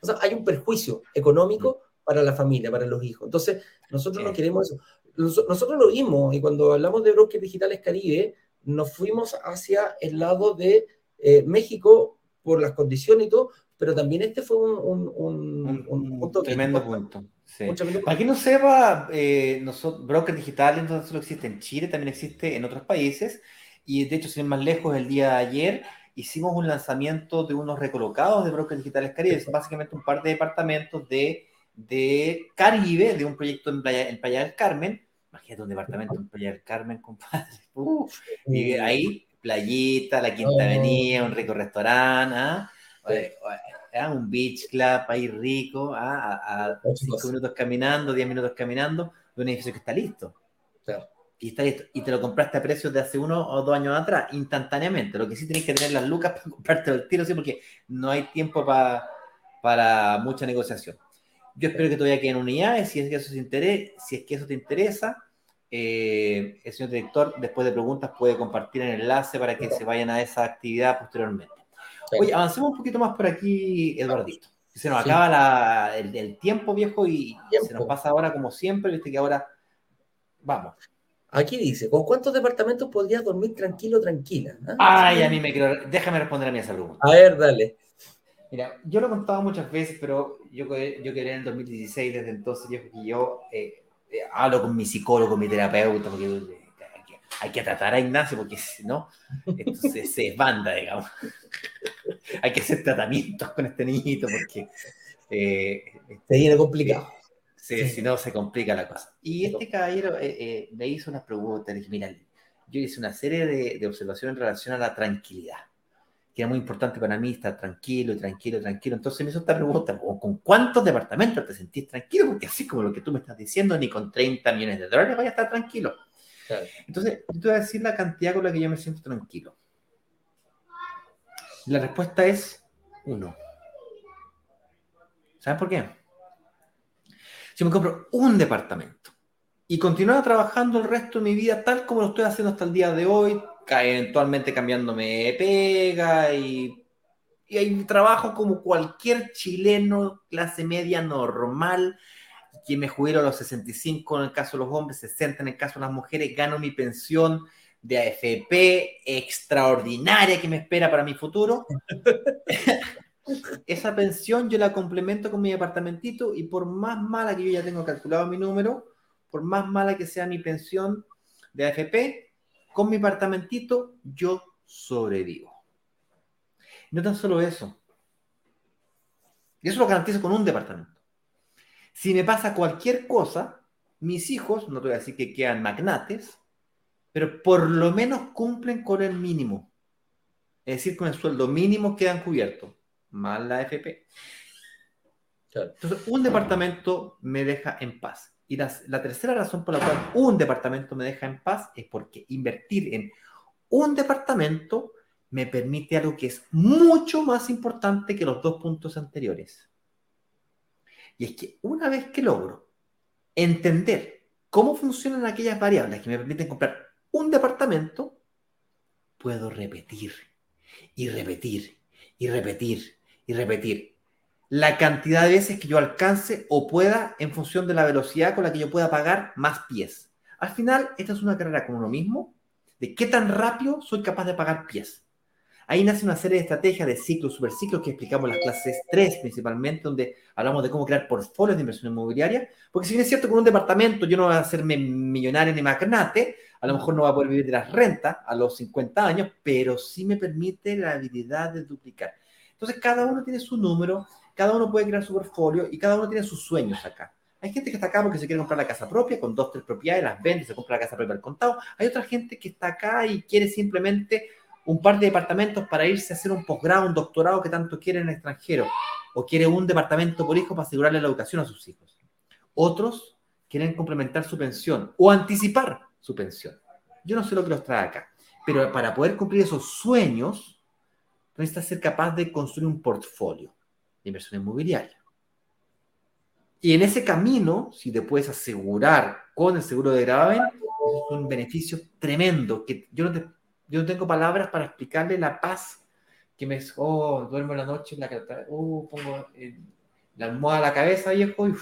Speaker 3: o sea, hay un perjuicio económico mm. para la familia, para los hijos. Entonces, nosotros no queremos eso. Nosotros lo vimos, y cuando hablamos de brokers digitales Caribe, nos fuimos hacia el lado de eh, México por las condiciones y todo, pero también este fue un, un,
Speaker 2: un, tremendo punto. Para quien no sepa, eh, nosotros, Broker Digital no solo existe en Chile, también existe en otros países. Y de hecho, sin más lejos, el día de ayer hicimos un lanzamiento de unos recolocados de Brokers Digitales Caribe. básicamente un par de departamentos de, de Caribe, de un proyecto en Playa, en Playa del Carmen, Imagínate un departamento en Playa del Carmen, compadre. y ahí, playita, la Quinta Avenida, un rico restaurante, ¿ah? Un beach club ahí rico, ¿ah? a, cinco minutos caminando, diez minutos caminando, de un edificio que está listo. Y está listo. Y te lo compraste a precios de hace uno o dos años atrás, instantáneamente. Lo que sí tenés que tener las lucas para comprarte el tiro, sí, porque no hay tiempo para mucha negociación. Yo espero que todavía queden unidades, si es que eso, interesa, si es que eso te interesa. Eh, el señor director, después de preguntas, puede compartir el enlace para que se vayan a esa actividad posteriormente. Oye, avancemos un poquito más por aquí, Eduardito. Se nos acaba el, tiempo, viejo, y se nos pasa ahora como siempre, viste que ahora vamos.
Speaker 3: Aquí dice, ¿con cuántos departamentos podrías dormir tranquilo, tranquila?
Speaker 2: ¿Ah? Ay, a mí me quiero... Déjame responder a mi pregunta.
Speaker 3: A ver, dale.
Speaker 2: Mira, yo lo he contado muchas veces, pero yo, yo quería en el 2016, desde entonces yo, yo eh, eh, hablo con mi psicólogo, con mi terapeuta, porque hay que, tratar a Ignacio, porque si no, esto se, desbanda, digamos. hay que hacer tratamientos con este niñito, porque...
Speaker 3: se viene complicado.
Speaker 2: si no, se complica la cosa. Y este caballero me hizo unas preguntas, le dije, mira, yo hice una serie de, de observaciones en relación a la tranquilidad que es muy importante para mí estar tranquilo, tranquilo, tranquilo. Entonces me hizo esta pregunta, ¿con cuántos departamentos te sentís tranquilo? Porque así como lo que tú me estás diciendo, ni con 30 millones de dólares vaya a estar tranquilo. Entonces, yo te voy a decir la cantidad con la que yo me siento tranquilo. La respuesta es uno. ¿Sabes por qué? Si me compro un departamento y continúo trabajando el resto de mi vida tal como lo estoy haciendo hasta el día de hoy, eventualmente cambiándome pega y, y hay trabajo como cualquier chileno clase media normal que me jubilo a los 65 en el caso de los hombres, 60 en el caso de las mujeres, gano mi pensión de AFP extraordinaria que me espera para mi futuro. Esa pensión yo la complemento con mi departamentito y por más mala que yo ya tengo calculado mi número, por más mala que sea mi pensión de AFP, con mi apartamentito yo sobrevivo. No tan solo eso. Y eso lo garantizo con un departamento. Si me pasa cualquier cosa, mis hijos, no te voy a decir que quedan magnates, pero por lo menos cumplen con el mínimo. Es decir, con el sueldo mínimo quedan cubiertos, más la FP. Entonces, un departamento me deja en paz. Y la, la, tercera razón por la cual un departamento me deja en paz es porque invertir en un departamento me permite algo que es mucho más importante que los dos puntos anteriores. Y es que una vez que logro entender cómo funcionan aquellas variables que me permiten comprar un departamento, puedo repetir y repetir y repetir y repetir la cantidad de veces que yo alcance o pueda en función de la velocidad con la que yo pueda pagar más pies. Al final, esta es una carrera con uno mismo, de qué tan rápido soy capaz de pagar pies. Ahí nace una serie de estrategias de ciclos, superciclos que explicamos en las clases 3 principalmente, donde hablamos de cómo crear portfolios de inversión inmobiliaria. Porque si bien es cierto con un departamento yo no voy a hacerme millonario ni magnate, a lo mejor no voy a poder vivir de las rentas a los 50 años, pero sí me permite la habilidad de duplicar. Entonces cada uno tiene su número, cada uno puede crear su portfolio y cada uno tiene sus sueños acá. Hay gente que está acá porque se quiere comprar la casa propia con dos, tres propiedades, las vende, se compra la casa propia al contado. Hay otra gente que está acá y quiere simplemente un par de departamentos para irse a hacer un posgrado, un doctorado que tanto quiere en el extranjero, o quiere un departamento por hijo para asegurarle la educación a sus hijos. Otros quieren complementar su pensión o anticipar su pensión. Yo no sé lo que los trae acá, pero para poder cumplir esos sueños, necesitas ser capaz de construir un portfolio de inversión inmobiliaria. Y en ese camino, si te puedes asegurar con el seguro de gravamen, es un beneficio tremendo que yo no te yo no tengo palabras para explicarle la paz que me... Oh, duermo en la noche, la, uh, pongo la almohada a la cabeza, viejo, y...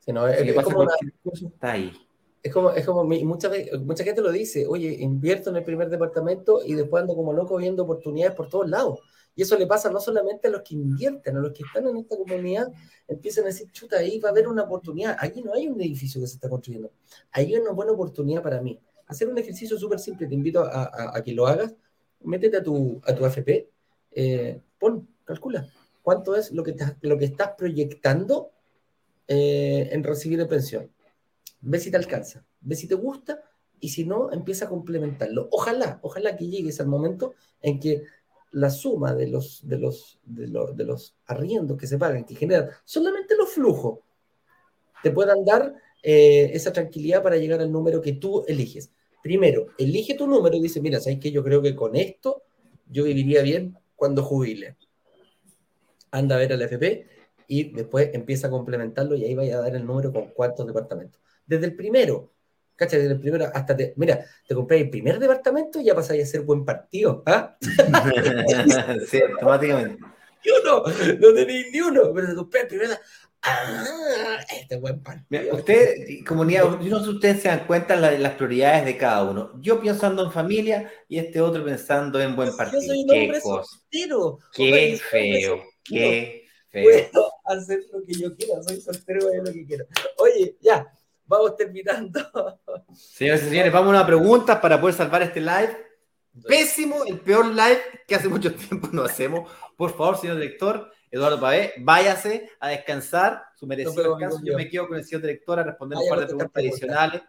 Speaker 3: Sí, no, es, como una, está ahí. Es como, es como mucha, mucha gente lo dice, oye, invierto en el primer departamento y después ando como loco viendo oportunidades por todos lados. Y eso le pasa no solamente a los que invierten, a los que están en esta comunidad, empiezan a decir, chuta, ahí va a haber una oportunidad. Aquí no hay un edificio que se está construyendo. Ahí hay una buena oportunidad para mí hacer un ejercicio súper simple, te invito a, que lo hagas, métete a tu, a tu AFP, eh, pon, calcula, cuánto es lo que, lo que estás proyectando eh, en recibir de pensión. Ve si te alcanza, ve si te gusta y si no, empieza a complementarlo. Ojalá, ojalá que llegues al momento en que la suma de los, de los, de los, de los arriendos que se pagan, que generan solamente los flujos, te puedan dar eh, esa tranquilidad para llegar al número que tú eliges. Primero, elige tu número y dice, mira, ¿sabes qué? Yo creo que con esto yo viviría bien cuando jubile. Anda a ver al FP y después empieza a complementarlo y ahí vaya a dar el número con cuántos departamentos. Desde el primero, ¿cachai? Desde el primero hasta, te, mira, te compré el primer departamento y ya pasáis a ser buen partido. ¿ah?
Speaker 2: sí, automáticamente.
Speaker 3: Ni uno, no tenéis ni uno, pero te compré el primer Ah, este buen
Speaker 2: Usted, comunidad, yo no sé si ustedes se dan cuenta de las prioridades de cada uno. Yo pensando en familia y este otro pensando en buen partido. Yo soy un hombre soltero. Qué feo, qué feo.
Speaker 3: Puedo hacer lo que yo quiera, soy soltero lo que quiero. Oye, ya, vamos terminando.
Speaker 2: Señores y señores, vamos a una pregunta para poder salvar este live. Pésimo, el peor live que hace mucho tiempo no hacemos. Por favor, señor director, Eduardo Pavé, váyase a descansar, su merecido descanso. Yo me quedo con el señor director a responder un par de preguntas adicionales.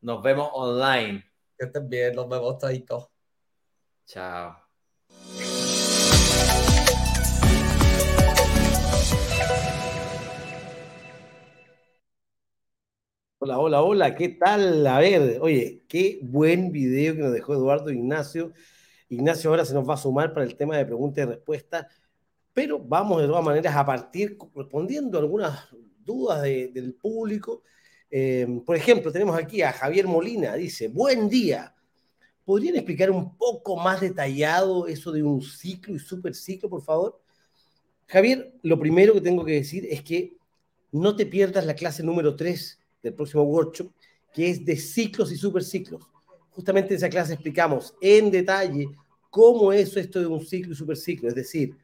Speaker 2: Nos vemos online.
Speaker 3: Que estén bien, nos vemos todos.
Speaker 2: Chao.
Speaker 1: Hola, hola, hola, ¿qué tal? A ver, oye, qué buen video que nos dejó Eduardo Ignacio. Ignacio ahora se nos va a sumar para el tema de preguntas y respuestas pero vamos de todas maneras a partir respondiendo algunas dudas del público. Eh, por ejemplo, tenemos aquí a Javier Molina, dice, buen día. ¿Podrían explicar un poco más detallado eso de un ciclo y superciclo, por favor? Javier, lo primero que tengo que decir es que no te pierdas la clase número 3 del próximo workshop, que es de ciclos y superciclos. Justamente en esa clase explicamos en detalle cómo es esto de un ciclo y superciclo, es decir,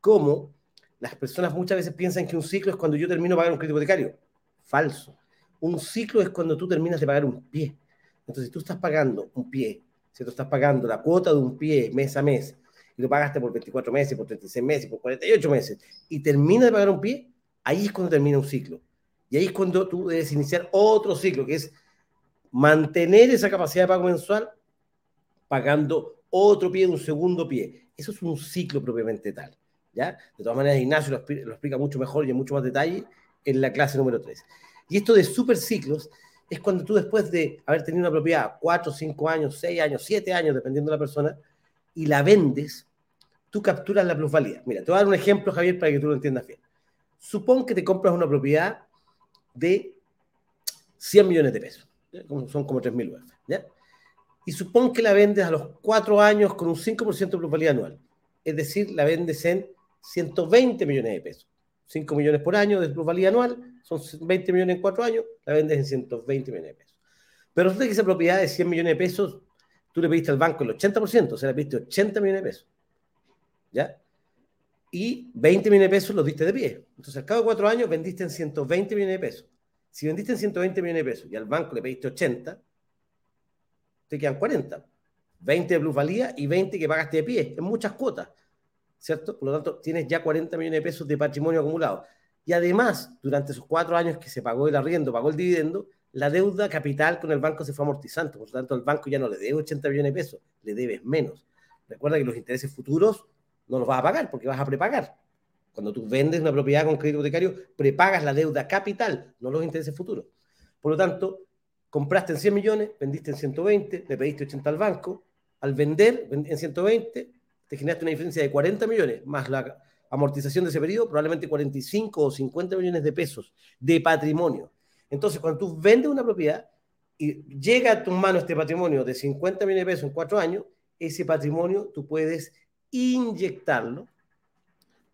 Speaker 1: cómo las personas muchas veces piensan que un ciclo es cuando yo termino de pagar un crédito hipotecario. Falso. Un ciclo es cuando tú terminas de pagar un pie. Entonces, si tú estás pagando un pie, si tú estás pagando la cuota de un pie mes a mes, y lo pagaste por 24 meses, por 36 meses, por 48 meses, y terminas de pagar un pie, ahí es cuando termina un ciclo. Y ahí es cuando tú debes iniciar otro ciclo, que es mantener esa capacidad de pago mensual pagando otro pie, un segundo pie. Eso es un ciclo propiamente tal. ¿Ya? De todas maneras, Ignacio lo, explica mucho mejor y en mucho más detalle en la clase número 3. Y esto de superciclos es cuando tú después de haber tenido una propiedad 4, 5 años, 6 años, 7 años, dependiendo de la persona, y la vendes, tú capturas la plusvalía. Mira, te voy a dar un ejemplo, Javier, para que tú lo entiendas bien. Supón que te compras una propiedad de 100 millones de pesos, son como 3.000 UF, ¿ya? Y supón que la vendes a los 4 años con un 5% de plusvalía anual. Es decir, la vendes en 120 millones de pesos. 5 millones por año de plusvalía anual, son 20 millones en 4 años, la vendes en 120 millones de pesos. Pero resulta que esa propiedad de 100 millones de pesos, tú le pediste al banco el 80%, o sea, le pediste 80 millones de pesos. ¿Ya? Y 20 millones de pesos los diste de pie. Entonces, al cabo de 4 años vendiste en 120 millones de pesos. Si vendiste en 120 millones de pesos y al banco le pediste 80, te quedan 40. 20 de plusvalía y 20 que pagaste de pie, en muchas cuotas. ¿Cierto? Por lo tanto, tienes ya 40 millones de pesos de patrimonio acumulado. Y además, durante esos cuatro años que se pagó el arriendo, pagó el dividendo, la deuda capital con el banco se fue amortizando. Por lo tanto, el banco ya no le debe 80 millones de pesos, le debes menos. Recuerda que los intereses futuros no los vas a pagar porque vas a prepagar. Cuando tú vendes una propiedad con crédito hipotecario, prepagas la deuda capital, no los intereses futuros. Por lo tanto, compraste en 100 millones, vendiste en 120, le pediste 80 al banco. Al vender en 120, te generaste una diferencia de 40 millones, más la amortización de ese periodo, probablemente 45 o 50 millones de pesos de patrimonio. Entonces, cuando tú vendes una propiedad y llega a tu mano este patrimonio de 50 millones de pesos en cuatro años, ese patrimonio tú puedes inyectarlo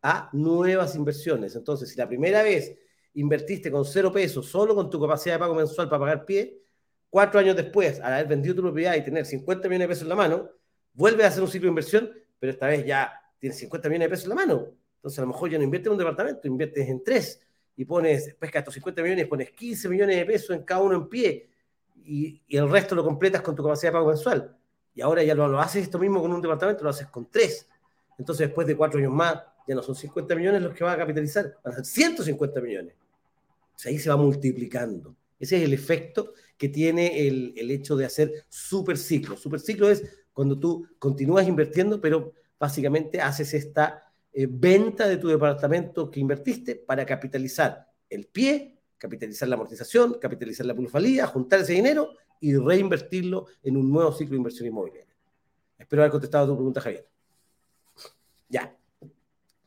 Speaker 1: a nuevas inversiones. Entonces, si la primera vez invertiste con cero pesos, solo con tu capacidad de pago mensual para pagar pie, cuatro años después, al haber vendido tu propiedad y tener 50 millones de pesos en la mano, vuelves a hacer un ciclo de inversión pero esta vez ya tienes 50 millones de pesos en la mano. Entonces a lo mejor ya no inviertes en un departamento, inviertes en tres y pones, pesca estos 50 millones, pones 15 millones de pesos en cada uno en pie y, el resto lo completas con tu capacidad de pago mensual. Y ahora ya lo, lo, haces esto mismo con un departamento, lo haces con tres. Entonces después de cuatro años más, ya no son 50 millones los que vas a capitalizar, van a ser 150 millones. O sea, ahí se va multiplicando. Ese es el efecto que tiene el, el hecho de hacer super ciclo. Super ciclo es cuando tú continúas invirtiendo, pero básicamente haces esta eh, venta de tu departamento que invertiste para capitalizar el pie, capitalizar la amortización, capitalizar la plusvalía, juntar ese dinero y reinvertirlo en un nuevo ciclo de inversión inmobiliaria. Espero haber contestado tu pregunta, Javier. Ya.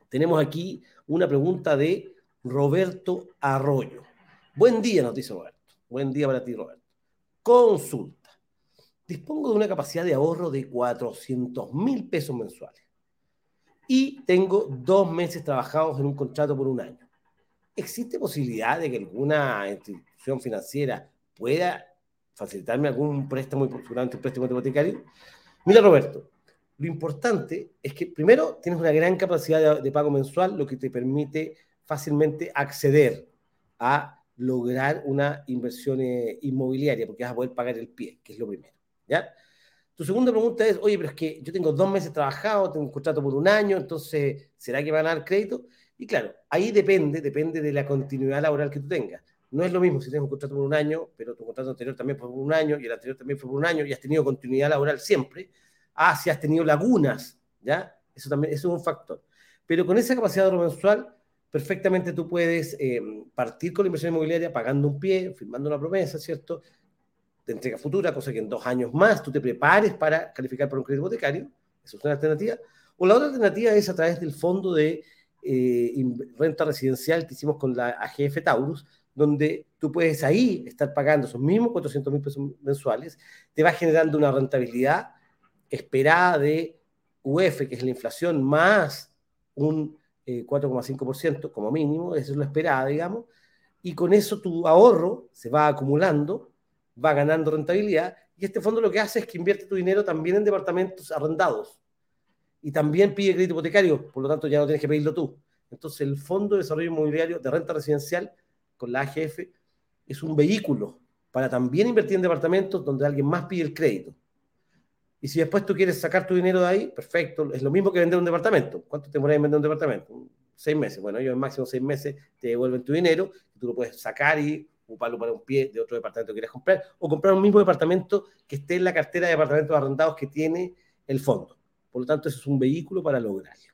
Speaker 1: Tenemos aquí una pregunta de Roberto Arroyo. Buen día, nos dice Roberto. Buen día para ti, Roberto. Consulta dispongo de una capacidad de ahorro de 400 mil pesos mensuales y tengo dos meses trabajados en un contrato por un año. ¿Existe posibilidad de que alguna institución financiera pueda facilitarme algún préstamo importante, un préstamo hipotecario? Mira, Roberto, lo importante es que primero tienes una gran capacidad de, pago mensual, lo que te permite fácilmente acceder a lograr una inversión eh, inmobiliaria, porque vas a poder pagar el pie, que es lo primero. ¿Ya? Tu segunda pregunta es, oye, pero es que yo tengo dos meses trabajado, tengo un contrato por un año, entonces, ¿será que van a dar crédito? Y claro, ahí depende, depende de la continuidad laboral que tú tengas. No es lo mismo si tienes un contrato por un año, pero tu contrato anterior también fue por un año y el anterior también fue por un año y has tenido continuidad laboral siempre. Ah, si has tenido lagunas, ¿ya? Eso también eso es un factor. Pero con esa capacidad de ahorro mensual, perfectamente tú puedes eh, partir con la inversión inmobiliaria pagando un pie, firmando una promesa, ¿cierto? De entrega futura, cosa que en dos años más tú te prepares para calificar para un crédito hipotecario. Esa es una alternativa. O la otra alternativa es a través del fondo de eh, renta residencial que hicimos con la AGF Taurus, donde tú puedes ahí estar pagando esos mismos 400 mil pesos mensuales, te va generando una rentabilidad esperada de UF, que es la inflación, más un 4,5% eh, como mínimo, eso es lo esperado, digamos, y con eso tu ahorro se va acumulando va ganando rentabilidad y este fondo lo que hace es que invierte tu dinero también en departamentos arrendados y también pide crédito hipotecario, por lo tanto ya no tienes que pedirlo tú. Entonces el Fondo de Desarrollo Inmobiliario de Renta Residencial con la AGF es un vehículo para también invertir en departamentos donde alguien más pide el crédito. Y si después tú quieres sacar tu dinero de ahí, perfecto, es lo mismo que vender un departamento. ¿Cuánto te demoras en vender un departamento? Seis meses. Bueno, ellos en máximo seis meses te devuelven tu dinero, tú lo puedes sacar y ocuparlo para un pie de otro departamento que quieras comprar, o comprar un mismo departamento que esté en la cartera de departamentos arrendados que tiene el fondo. Por lo tanto, eso es un vehículo para lograrlo.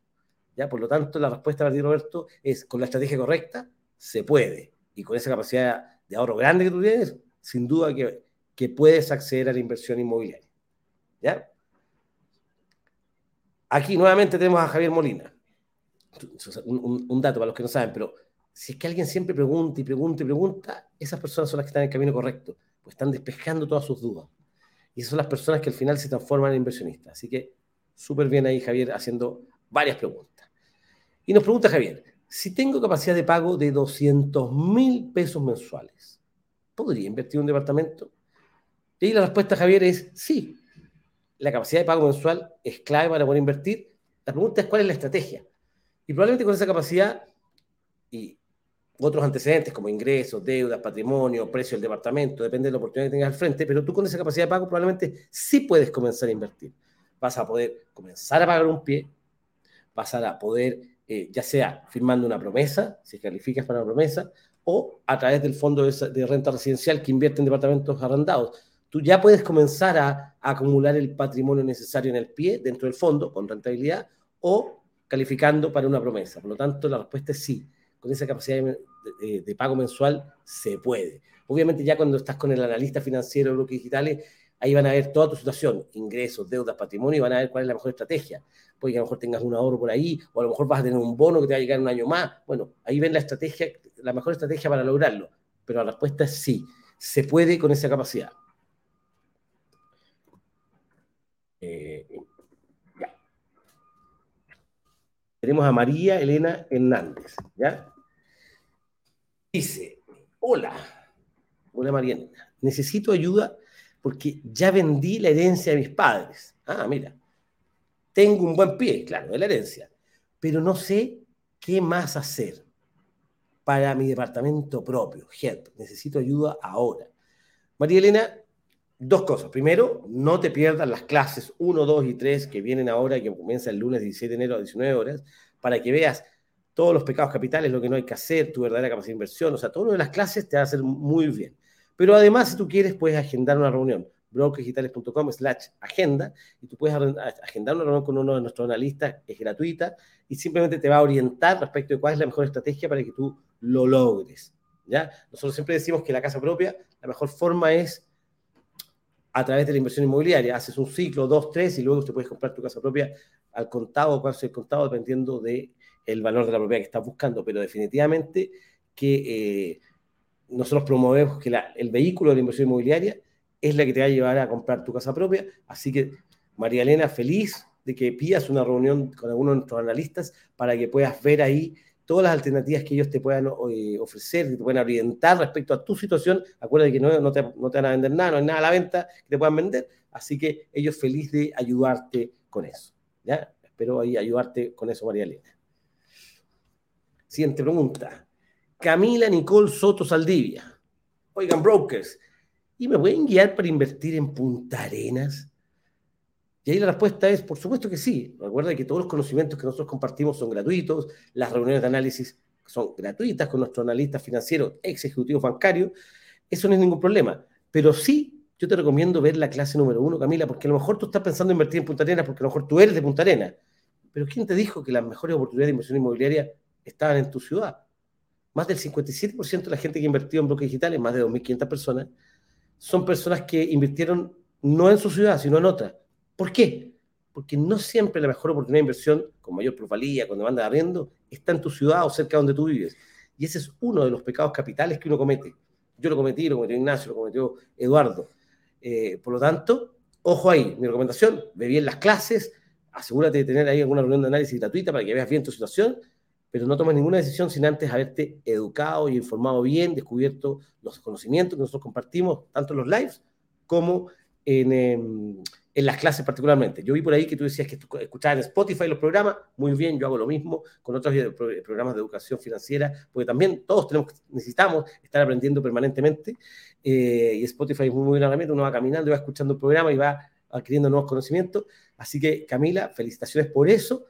Speaker 1: ¿ya? Por lo tanto, la respuesta para ti, Roberto, es con la estrategia correcta, se puede. Y con esa capacidad de ahorro grande que tú tienes, sin duda que, que puedes acceder a la inversión inmobiliaria. ¿Ya? Aquí nuevamente tenemos a Javier Molina. Un, un, dato para los que no saben, pero si es que alguien siempre pregunta y pregunta y pregunta, esas personas son las que están en el camino correcto, pues están despejando todas sus dudas. Y esas son las personas que al final se transforman en inversionistas. Así que súper bien ahí, Javier, haciendo varias preguntas. Y nos pregunta Javier, si tengo capacidad de pago de 200 mil pesos mensuales, ¿podría invertir en un departamento? Y la respuesta, Javier, es sí. La capacidad de pago mensual es clave para poder invertir. La pregunta es cuál es la estrategia. Y probablemente con esa capacidad y otros antecedentes como ingresos, deudas, patrimonio, precio del departamento, depende de la oportunidad que tengas al frente, pero tú con esa capacidad de pago probablemente sí puedes comenzar a invertir. Vas a poder comenzar a pagar un pie, vas a poder, eh, ya sea firmando una promesa, si calificas para una promesa, o a través del fondo de, renta residencial que invierte en departamentos arrendados. Tú ya puedes comenzar a, a acumular el patrimonio necesario en el pie dentro del fondo con rentabilidad o calificando para una promesa. Por lo tanto, la respuesta es sí con esa capacidad de, pago mensual se puede. Obviamente ya cuando estás con el analista financiero de bloques digitales, ahí van a ver toda tu situación, ingresos, deudas, patrimonio, y van a ver cuál es la mejor estrategia. Puede que a lo mejor tengas un ahorro por ahí, o a lo mejor vas a tener un bono que te va a llegar un año más. Bueno, ahí ven la estrategia, la mejor estrategia para lograrlo. Pero la respuesta es sí, se puede con esa capacidad. Eh, Tenemos a María Elena Hernández, ¿ya? Dice, hola, hola Mariana, necesito ayuda porque ya vendí la herencia de mis padres. Ah, mira, tengo un buen pie, claro, de la herencia, pero no sé qué más hacer para mi departamento propio. Help, necesito ayuda ahora. María Elena, dos cosas. Primero, no te pierdas las clases 1, 2 y 3 que vienen ahora, que comienza el lunes 16 de enero a 19 horas, para que veas todos los pecados capitales, lo que no hay que hacer, tu verdadera capacidad de inversión, o sea, todo lo de las clases te va a hacer muy bien. Pero además, si tú quieres, puedes agendar una reunión, brokerdigitales.com slash agenda, y tú puedes agendar una reunión con uno de nuestros analistas, es gratuita, y simplemente te va a orientar respecto de cuál es la mejor estrategia para que tú lo logres. ¿ya? Nosotros siempre decimos que la casa propia, la mejor forma es a través de la inversión inmobiliaria. Haces un ciclo, dos, tres, y luego te puedes comprar tu casa propia al contado cuál contado, dependiendo de el valor de la propiedad que estás buscando, pero definitivamente que eh, nosotros promovemos que el vehículo de la inversión inmobiliaria es la que te va a llevar a comprar tu casa propia. Así que, María Elena, feliz de que pidas una reunión con alguno de nuestros analistas para que puedas ver ahí todas las alternativas que ellos te puedan eh, ofrecer, que te puedan orientar respecto a tu situación. Acuérdate que no, te, no, te, van a vender nada, no hay nada a la venta que te puedan vender. Así que ellos feliz de ayudarte con eso. ¿ya? Espero ahí ayudarte con eso, María Elena. Siguiente pregunta. Camila Nicole Soto Saldivia. Oigan, brokers, ¿y me pueden guiar para invertir en Punta Arenas? Y ahí la respuesta es, por supuesto que sí. Recuerda que todos los conocimientos que nosotros compartimos son gratuitos, las reuniones de análisis son gratuitas con nuestro analista financiero, ex ejecutivo bancario. Eso no es ningún problema. Pero sí, yo te recomiendo ver la clase número uno, Camila, porque a lo mejor tú estás pensando en invertir en Punta Arenas porque a lo mejor tú eres de Punta Arenas. Pero ¿quién te dijo que las mejores oportunidades de inversión inmobiliaria estaban en tu ciudad. Más del 57% de la gente que invirtió en bloques digitales, más de 2.500 personas, son personas que invirtieron no en su ciudad, sino en otra. ¿Por qué? Porque no siempre la mejor oportunidad de inversión, con mayor plusvalía, con demanda de arriendo, está en tu ciudad o cerca de donde tú vives. Y ese es uno de los pecados capitales que uno comete. Yo lo cometí, lo cometió Ignacio, lo cometió Eduardo. Eh, por lo tanto, ojo ahí, mi recomendación, ve bien las clases, asegúrate de tener ahí alguna reunión de análisis gratuita para que veas bien tu situación pero no tomes ninguna decisión sin antes haberte educado y informado bien, descubierto los conocimientos que nosotros compartimos, tanto en los lives como en, em, en, las clases particularmente. Yo vi por ahí que tú decías que escuchabas en Spotify los programas, muy bien, yo hago lo mismo con otros programas de educación financiera, porque también todos necesitamos estar aprendiendo permanentemente, eh, y Spotify es muy, buena herramienta, uno va caminando va escuchando el programa y va adquiriendo nuevos conocimientos. Así que, Camila, felicitaciones por eso.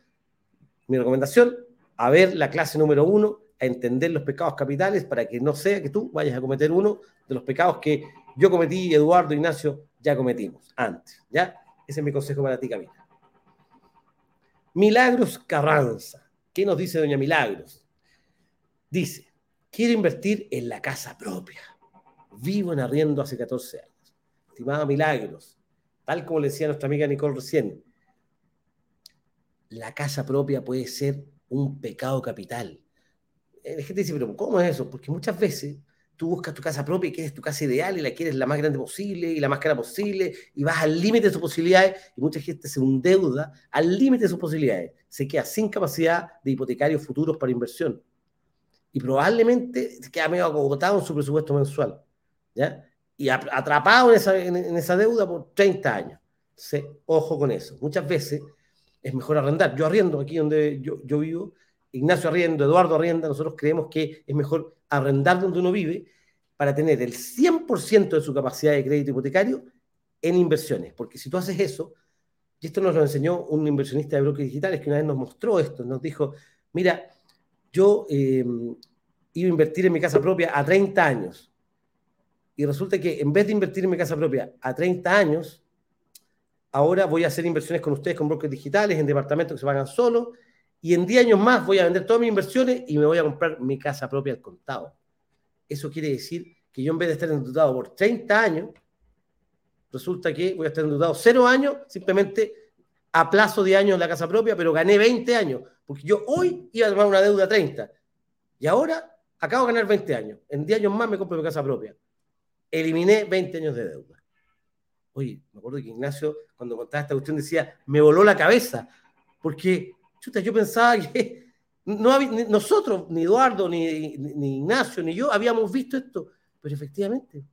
Speaker 1: Mi recomendación, a ver la clase número uno, a entender los pecados capitales para que no sea que tú vayas a cometer uno de los pecados que yo cometí, Eduardo, Ignacio, ya cometimos antes. ¿Ya? Ese es mi consejo para ti, Camila. Milagros Carranza. ¿Qué nos dice doña Milagros? Dice, quiero invertir en la casa propia. Vivo en arriendo hace 14 años. Estimada Milagros, tal como le decía nuestra amiga Nicole recién, la casa propia puede ser un pecado capital. Eh, la gente dice, pero ¿cómo es eso? Porque muchas veces tú buscas tu casa propia y quieres tu casa ideal y la quieres la más grande posible y la más cara posible y vas al límite de tus posibilidades y mucha gente se endeuda al límite de sus posibilidades. Se queda sin capacidad de hipotecarios futuros para inversión y probablemente se queda medio agotado en su presupuesto mensual. ¿ya? Y atrapado en esa, en, esa deuda por 30 años. Entonces, ojo con eso. Muchas veces es mejor arrendar. Yo arriendo aquí donde yo, yo vivo, Ignacio arriendo, Eduardo arrienda, nosotros creemos que es mejor arrendar donde uno vive para tener el 100% de su capacidad de crédito hipotecario en inversiones. Porque si tú haces eso, y esto nos lo enseñó un inversionista de bloques digitales que una vez nos mostró esto, nos dijo, mira, yo eh, iba a invertir en mi casa propia a 30 años. Y resulta que en vez de invertir en mi casa propia a 30 años, ahora voy a hacer inversiones con ustedes con bloques digitales, en departamentos que se pagan solos, y en 10 años más voy a vender todas mis inversiones y me voy a comprar mi casa propia al contado. Eso quiere decir que yo en vez de estar endeudado por 30 años, resulta que voy a estar endeudado 0 años, simplemente a plazo de años en la casa propia, pero gané 20 años, porque yo hoy iba a tomar una deuda 30 y ahora acabo de ganar 20 años. En 10 años más me compro mi casa propia. Eliminé 20 años de deuda. Oye, me acuerdo que Ignacio, cuando contaba esta cuestión, decía, me voló la cabeza, porque Chuta, yo pensaba que no nosotros, ni Eduardo, ni, Ignacio, ni yo, habíamos visto esto. Pero efectivamente,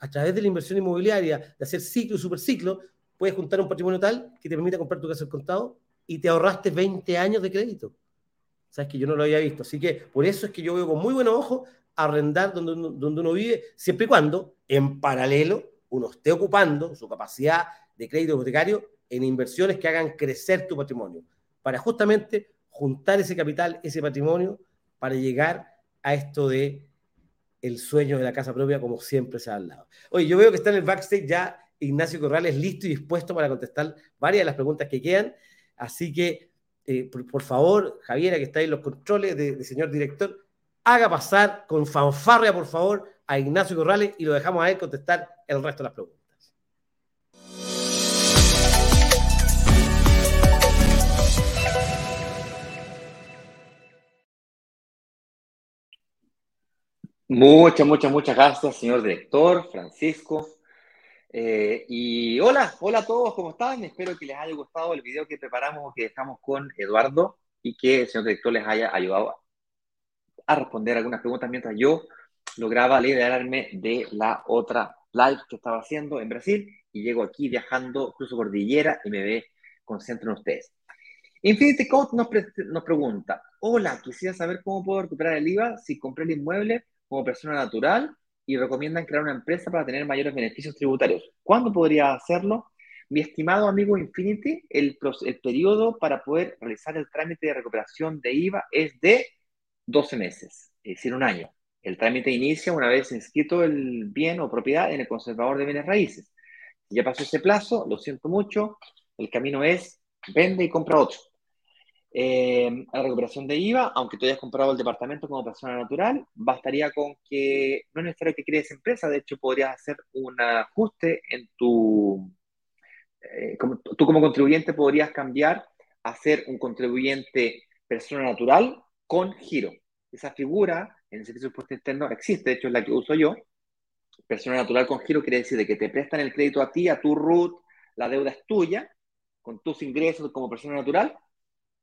Speaker 1: a través de la inversión inmobiliaria, de hacer ciclo y superciclo, puedes juntar un patrimonio tal que te permita comprar tu casa al contado y te ahorraste 20 años de crédito. Sabes que yo no lo había visto. Así que por eso es que yo veo con muy buenos ojos arrendar donde donde uno vive, siempre y cuando, en paralelo, uno esté ocupando su capacidad de crédito hipotecario en inversiones que hagan crecer tu patrimonio para justamente juntar ese capital, ese patrimonio, para llegar a esto de el sueño de la casa propia, como siempre se ha hablado. Oye, yo veo que está en el backstage ya Ignacio Corrales listo y dispuesto para contestar varias de las preguntas que quedan. Así que, eh, por, favor, Javiera, que está ahí en los controles de, señor director, haga pasar con fanfarria, por favor, a Ignacio Corrales y lo dejamos a él contestar el resto de las preguntas.
Speaker 2: Muchas, muchas, muchas gracias, señor director, Francisco. Eh, y hola, hola a todos, ¿cómo están? Espero que les haya gustado el video que preparamos que dejamos con Eduardo y que el señor director les haya ayudado a responder algunas preguntas mientras yo lograba liberarme de la otra live que estaba haciendo en Brasil y llego aquí viajando, cruzo cordillera y me ve concentro en ustedes. Infinity Code nos, nos pregunta, hola, quisiera saber cómo puedo recuperar el IVA si compré el inmueble como persona natural y recomiendan crear una empresa para tener mayores beneficios tributarios. ¿Cuándo podría hacerlo? Mi estimado amigo Infinity, el, el periodo para poder realizar el trámite de recuperación de IVA es de 12 meses, es decir, un año. El trámite inicia una vez inscrito el bien o propiedad en el conservador de bienes raíces. Si ya pasó ese plazo, lo siento mucho, el camino es vende y compra otro. Eh, la recuperación de IVA, aunque tú hayas comprado el departamento como persona natural, bastaría con que no es necesario que crees empresa, de hecho podrías hacer un ajuste en tu... Eh, tú como contribuyente podrías cambiar a ser un contribuyente persona natural con giro. Esa figura en el servicio de impuesto interno existe, de hecho es la que uso yo. Persona natural con giro quiere decir de que te prestan el crédito a ti, a tu RUT, la deuda es tuya, con tus ingresos como persona natural,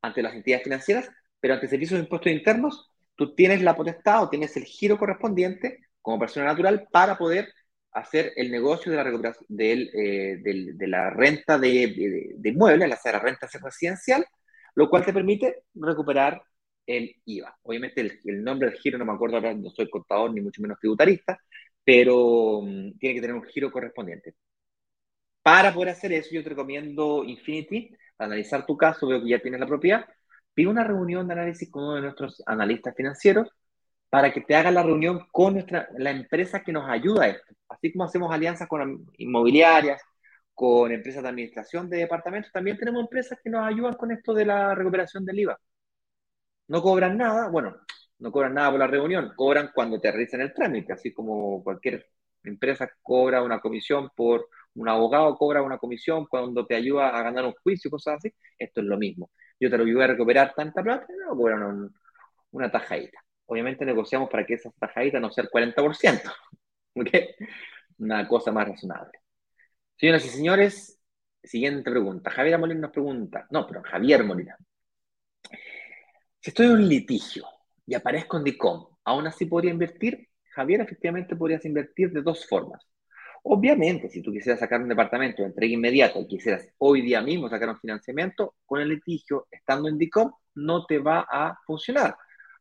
Speaker 2: ante las entidades financieras, pero ante servicios de impuestos internos, tú tienes la potestad o tienes el giro correspondiente como persona natural para poder hacer el negocio de la recuperación eh, de la renta de, de, inmuebles, la, la renta residencial, lo cual te permite recuperar el IVA. Obviamente el, nombre del giro no me acuerdo ahora, no soy contador ni mucho menos tributarista, pero mm, tiene que tener un giro correspondiente. Para poder hacer eso, yo te recomiendo Infinity, analizar tu caso, veo que ya tienes la propiedad, pide una reunión de análisis con uno de nuestros analistas financieros para que te haga la reunión con nuestra, la empresa que nos ayuda a esto. Así como hacemos alianzas con inmobiliarias, con empresas de administración de departamentos, también tenemos empresas que nos ayudan con esto de la recuperación del IVA. No cobran nada, bueno, no cobran nada por la reunión, cobran cuando te realizan el trámite, así como cualquier empresa cobra una comisión por un abogado, cobra una comisión cuando te ayuda a ganar un juicio, cosas así. Esto es lo mismo. Yo te lo ayudo a recuperar tanta plata, no cobran una tajadita. Obviamente negociamos para que esa tajadita no sea el 40%. ¿Ok? Una cosa más razonable. Señoras y señores, siguiente pregunta. Javier Molina nos pregunta, no, pero Javier Molina. Si estoy en un litigio y aparezco en DICOM, ¿aún así podría invertir? Javier, efectivamente podrías invertir de dos formas. Obviamente, si tú quisieras sacar un departamento de entrega inmediata y quisieras hoy día mismo sacar un financiamiento, con el litigio, estando en DICOM, no te va a funcionar,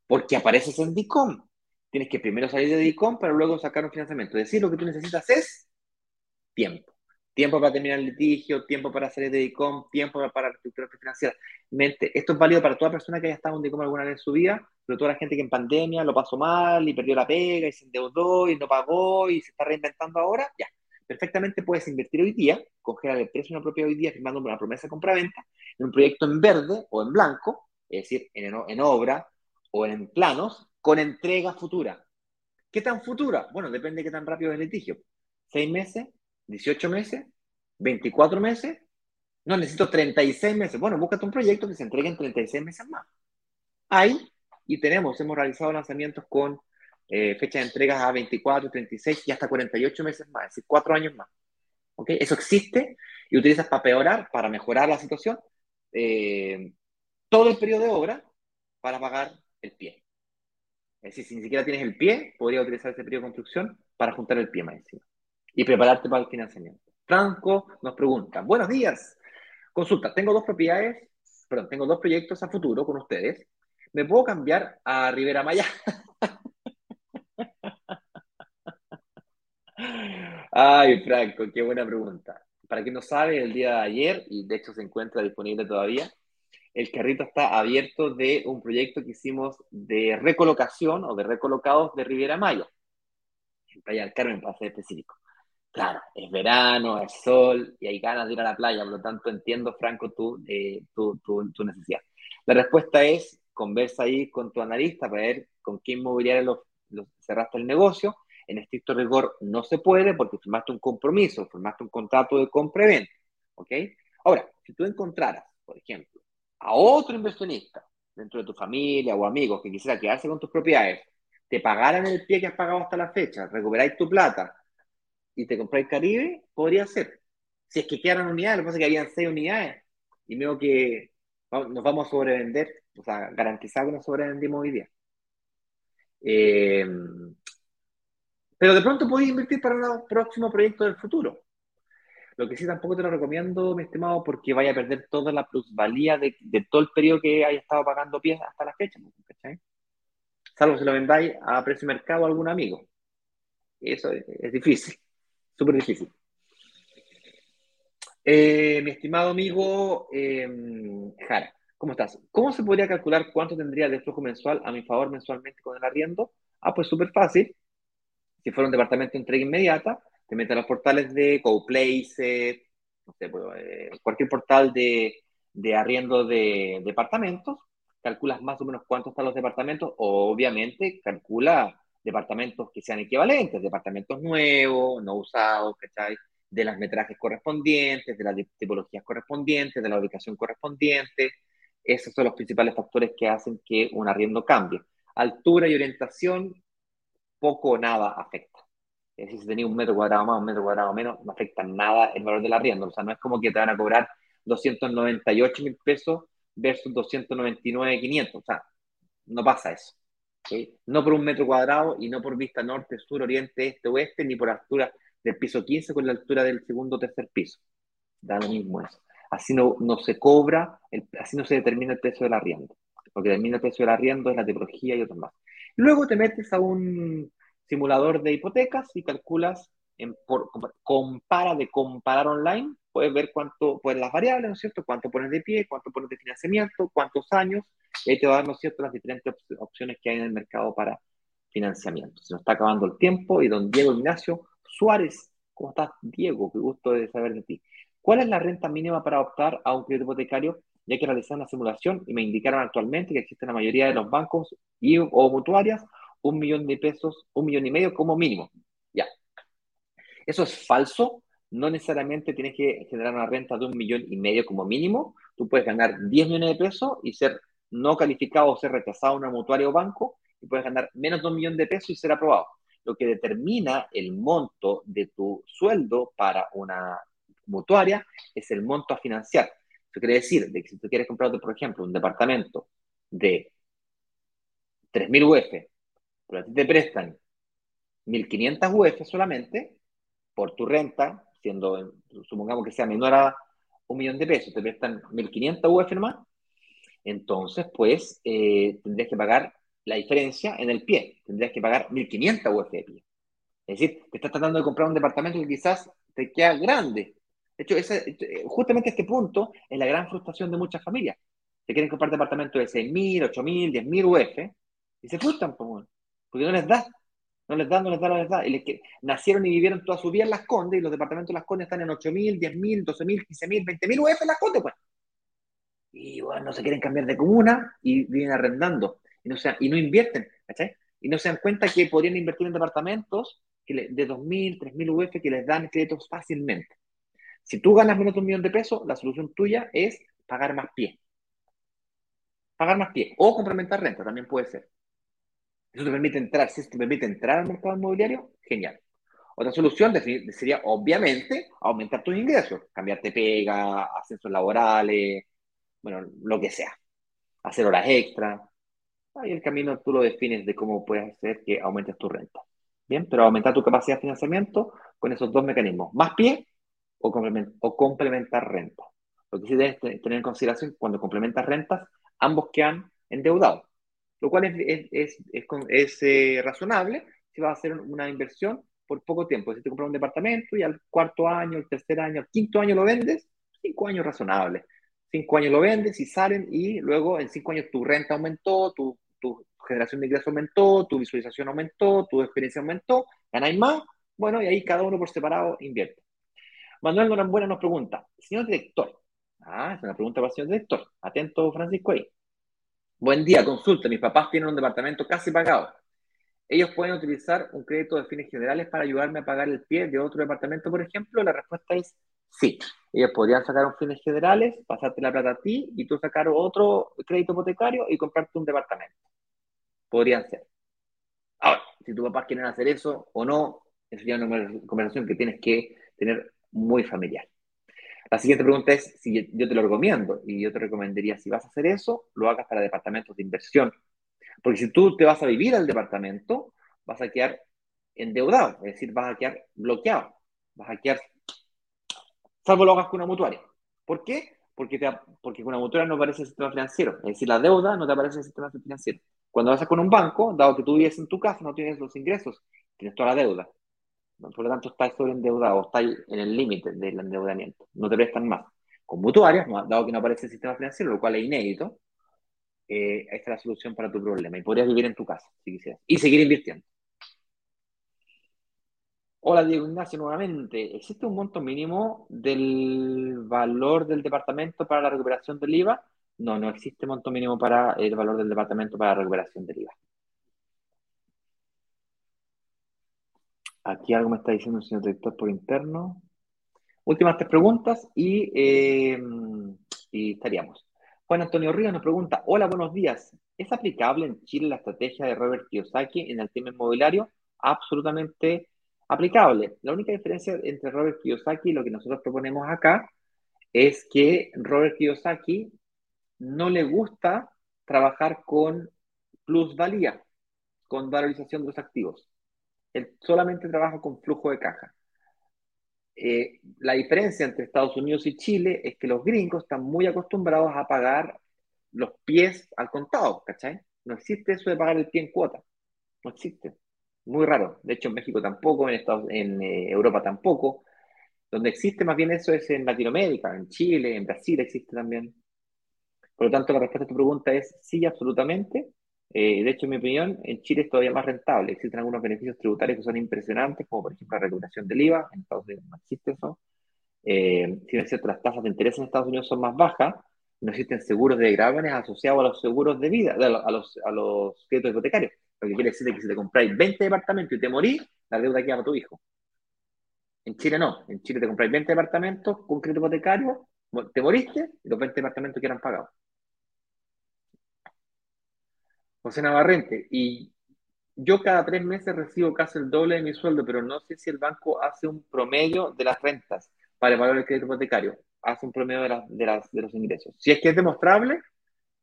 Speaker 2: porque apareces en DICOM. Tienes que primero salir de DICOM para luego sacar un financiamiento. Es decir, lo que tú necesitas es tiempo tiempo para terminar el litigio, tiempo para salir de DICOM, tiempo para reestructurar financiera. Esto es válido para toda persona que haya estado en DICOM alguna vez en su vida, pero toda la gente que en pandemia lo pasó mal y perdió la pega y se endeudó y no pagó y se está reinventando ahora, ya. Perfectamente puedes invertir hoy día, congelar el precio de una propiedad hoy día firmando una promesa de compra-venta en un proyecto en verde o en blanco, es decir, en, en obra o en planos, con entrega futura. ¿Qué tan futura? Bueno, depende de qué tan rápido es el litigio. ¿Seis meses? 18 meses, 24 meses, no, necesito 36 meses. Bueno, búscate un proyecto que se entregue en 36 meses más. Ahí, y tenemos, hemos realizado lanzamientos con eh, fechas de entregas a 24, 36 y hasta 48 meses más, es decir, 4 años más. ¿Ok? Eso existe y utilizas para peorar, para mejorar la situación, eh, todo el periodo de obra para pagar el pie. Es decir, si ni siquiera tienes el pie, podría utilizar ese periodo de construcción para juntar el pie más encima y prepararte para el financiamiento. Franco nos pregunta, buenos días. Consulta, tengo dos propiedades, perdón, tengo dos proyectos a futuro con ustedes. ¿Me puedo cambiar a Rivera Maya? Ay, Franco, qué buena pregunta. Para quien no sabe, el día de ayer, y de hecho se encuentra disponible todavía, el carrito está abierto de un proyecto que hicimos de recolocación o de recolocados de Rivera Maya, en Playa del Carmen, para ser específico. Claro, es verano, es sol y hay ganas de ir a la playa, por lo tanto entiendo, Franco, tu, eh, tu, tu, necesidad. La respuesta es, conversa ahí con tu analista para ver con qué inmobiliario lo, cerraste el negocio. En estricto rigor no se puede porque firmaste un compromiso, firmaste un contrato de compra-venta. ¿Ok? Ahora, si tú encontraras, por ejemplo, a otro inversionista dentro de tu familia o amigos que quisiera quedarse con tus propiedades, te pagaran el pie que has pagado hasta la fecha, recuperáis tu plata, y te compráis Caribe, podría ser. Si es que quedan unidades, lo que pasa es que habían seis unidades y veo que nos vamos a sobrevender, o sea, garantizar que nos sobrevendimos hoy día. Eh, pero de pronto podéis invertir para un próximo proyecto del futuro. Lo que sí tampoco te lo recomiendo, mi estimado, porque vaya a perder toda la plusvalía de, todo el periodo que haya estado pagando pies hasta la fecha. ¿cachai? Salvo si lo vendáis a precio de mercado a algún amigo. Eso es difícil súper difícil. Eh, mi estimado amigo eh, Jara, ¿cómo estás? ¿Cómo se podría calcular cuánto tendría de flujo mensual a mi favor mensualmente con el arriendo? Ah, pues súper fácil. Si fuera un departamento de entrega inmediata, te metes a los portales de CoPlace, no sé, pues, eh, cualquier portal de, de arriendo de departamentos, calculas más o menos cuánto están los departamentos, obviamente calcula departamentos que sean equivalentes, departamentos nuevos, no usados, ¿cachai? De las metrajes correspondientes, de las tipologías correspondientes, de la ubicación correspondiente. Esos son los principales factores que hacen que un arriendo cambie. Altura y orientación, poco o nada afecta. Es decir, si tenía un metro cuadrado más, un metro cuadrado menos, no afecta nada el valor del arriendo. O sea, no es como que te van a cobrar 298 mil pesos versus 299.500. O sea, no pasa eso. No por un metro cuadrado y no por vista norte, sur, oriente, este, oeste, ni por altura del piso 15 con la altura del segundo o tercer piso. Da lo mismo eso. Así no, no se cobra, así no se determina el precio del arriendo. Lo que determina el precio del arriendo es la tipología y otros más. Luego te metes a un simulador de hipotecas y calculas, en, por, compara de comparar online, puedes ver cuánto, pues las variables, ¿no es cierto? Cuánto pones de pie, cuánto pones de financiamiento, cuántos años, ahí te va a dar, ¿no cierto?, las diferentes opciones que hay en el mercado para financiamiento. Se nos está acabando el tiempo y don Diego Ignacio Suárez, ¿cómo estás, Diego? Qué gusto de saber de ti. ¿Cuál es la renta mínima para optar a un crédito hipotecario? ya que realizar una simulación y me indicaron actualmente que existe en la mayoría de los bancos y o mutuarias un millón de pesos, un millón y medio como mínimo. Ya. Eso es falso. No necesariamente tienes que generar una renta de un millón y medio como mínimo. Tú puedes ganar 10 millones de pesos y ser no calificado o ser rechazado una mutuaria o banco y puedes ganar menos de un millón de pesos y ser aprobado. Lo que determina el monto de tu sueldo para una mutuaria es el monto a financiar. Eso quiere decir de que si tú quieres comprarte, por ejemplo, un departamento de 3.000 UF, pero a ti te prestan 1.500 UF solamente por tu renta, siendo, supongamos que sea menor a un millón de pesos, te prestan 1.500 UF nomás, entonces, pues, eh, tendrías que pagar la diferencia en el pie. Tendrías que pagar 1.500 UF de pie. Es decir, te estás tratando de comprar un departamento que quizás te queda grande. De hecho, ese, justamente este punto es la gran frustración de muchas familias. Se quieren comprar departamentos de 6.000, 8.000, 10.000 UF y se frustran porque no les da. No les da, no les da, no les da. Y les nacieron y vivieron toda su vida en Las Condes y los departamentos de Las Condes están en 8.000, 10.000, 12.000, 15.000, 20.000 UF en Las Condes, pues. Y bueno, no se quieren cambiar de comuna y viven arrendando. Y no, y no invierten, ¿cachai? Y no se dan cuenta que podrían invertir en departamentos que de 2.000, 3.000 UF que les dan créditos fácilmente. Si tú ganas menos de un millón de pesos, la solución tuya es pagar más pie. Pagar más pie. O complementar renta, también puede ser. Eso te permite entrar, si te permite entrar al mercado inmobiliario, genial. Otra solución sería, obviamente, aumentar tus ingresos, cambiarte pega, ascensos laborales, bueno, lo que sea. Hacer horas extra. Ahí el camino tú lo defines de cómo puedes hacer que aumentes tu renta. Bien, pero aumentar tu capacidad de financiamiento con esos dos mecanismos, más pie o, complementar renta. Lo que sí debes tener en consideración cuando complementas rentas, ambos quedan endeudados, lo cual es, es, es, eh, razonable si vas a hacer una inversión por poco tiempo. Si te compras un departamento y al cuarto año, el tercer año, el quinto año lo vendes, cinco años razonable cinco años lo vendes y salen y luego en cinco años tu renta aumentó, tu, tu generación de ingresos aumentó, tu visualización aumentó, tu experiencia aumentó, ganáis más, bueno, y ahí cada uno por separado invierte. Manuel Norambuena nos pregunta, señor director, ah, es una pregunta para el señor director, atento Francisco ahí. Buen día, consulta, mis papás tienen un departamento casi pagado. ¿Ellos pueden utilizar un crédito de fines generales para ayudarme a pagar el pie de otro departamento, por ejemplo? La respuesta es Sí, ellos podrían sacar un fines generales, pasarte la plata a ti y tú sacar otro crédito hipotecario y comprarte un departamento. Podrían ser. Ahora, si tus papás quieren hacer eso o no, eso ya es una conversación que tienes que tener muy familiar. La siguiente pregunta es si yo te lo recomiendo y yo te recomendaría si vas a hacer eso, lo hagas para departamentos de inversión. Porque si tú te vas a vivir al departamento, vas a quedar endeudado, es decir, vas a quedar bloqueado, vas a quedar salvo lo hagas con una mutuaria. ¿Por qué? Porque, te, porque con una mutuaria no aparece el sistema financiero, es decir, la deuda no te aparece en el sistema financiero. Cuando vas con un banco, dado que tú vives en tu casa, no tienes los ingresos, tienes toda la deuda. Por lo tanto, estás sobreendeudado, estás en el límite del endeudamiento, no te prestan más. Con mutuarias, dado que no aparece el sistema financiero, lo cual es inédito, eh, esta es la solución para tu problema y podrías vivir en tu casa si quisieras y seguir invirtiendo. Hola Diego Ignacio nuevamente. ¿Existe un monto mínimo del valor del departamento para la recuperación del IVA? No, no existe monto mínimo para el valor del departamento para la recuperación del IVA. Aquí algo me está diciendo el señor director por interno. Últimas tres preguntas y, eh, y estaríamos. Juan Antonio Ríos nos pregunta, hola, buenos días. ¿Es aplicable en Chile la estrategia de Robert Kiyosaki en el tema inmobiliario? Absolutamente aplicable. La única diferencia entre Robert Kiyosaki y lo que nosotros proponemos acá es que Robert Kiyosaki no le gusta trabajar con plusvalía, con valorización de los activos. Él solamente trabaja con flujo de caja. Eh, la diferencia entre Estados Unidos y Chile es que los gringos están muy acostumbrados a pagar los pies al contado, ¿cachai? No existe eso de pagar el pie en cuota. No existe muy raro. De hecho, en México tampoco, en, Estados, en eh, Europa tampoco. Donde existe más bien eso es en Latinoamérica, en Chile, en Brasil existe también. Por lo tanto, la respuesta a tu pregunta es sí, absolutamente. Eh, de hecho, en mi opinión, en Chile es todavía más rentable. Existen algunos beneficios tributarios que son impresionantes, como por ejemplo la regulación del IVA. En Estados Unidos no existe eso. Eh, si es cierto, las tasas de interés en Estados Unidos son más bajas, No existen seguros de grávenes asociados a los seguros de vida, a los, a los, créditos hipotecarios. Lo que quiere decir es que si te compráis 20 departamentos y te morís, la deuda queda para tu hijo. En Chile no. En Chile te compráis 20 departamentos con crédito hipotecario, te moriste y los 20 departamentos quedan pagados. José Navarrente, y yo cada tres meses recibo casi el doble de mi sueldo, pero no sé si el banco hace un promedio de las rentas para evaluar el crédito hipotecario. Hace un promedio de, de, de los ingresos. Si es que es demostrable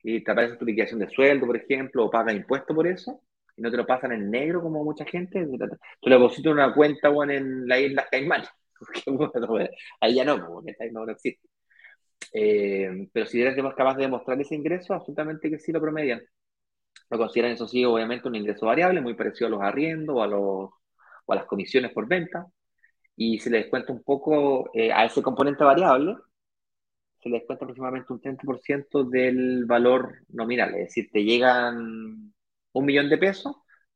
Speaker 2: y te aparece tu liquidación de sueldo, por ejemplo, o paga impuesto por eso, y no te lo pasan en negro como mucha gente, tú le depositas una cuenta bueno, en la isla Caimán. ahí ya no, porque no, no existe. Eh, pero si eres capaz de demostrar ese ingreso, absolutamente que sí lo promedian. Lo consideran, eso sí, obviamente un ingreso variable, muy parecido a los arriendos o a, los, o a las comisiones por venta. Y se le descuenta un poco eh, a ese componente variable, se le descuenta aproximadamente un 30% del valor nominal. Es decir, te llegan un millón de pesos,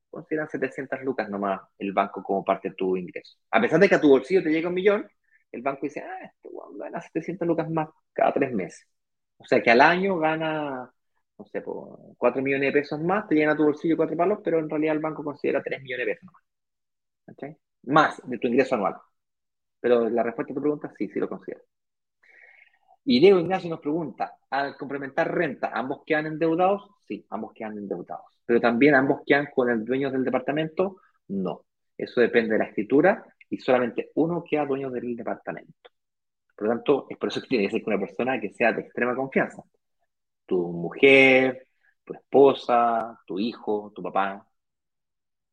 Speaker 2: consideran 700 lucas nomás el banco como parte de tu ingreso. A pesar de que a tu bolsillo te llega un millón, el banco dice, ah, este gana 700 lucas más cada tres meses. O sea que al año gana, no sé, por 4 millones de pesos más, te llena a tu bolsillo cuatro palos, pero en realidad el banco considera 3 millones de pesos más. Más de tu ingreso anual. Pero la respuesta a tu pregunta, sí, sí lo considero. Y Diego Ignacio nos pregunta, al complementar renta, ¿ambos quedan endeudados? Sí, ambos quedan endeudados. Pero también ambos quedan con el dueño del departamento? No. Eso depende de la escritura y solamente uno queda dueño del departamento. Por lo tanto, es por eso que tiene que ser una persona que sea de extrema confianza. Tu mujer, tu esposa, tu hijo, tu papá,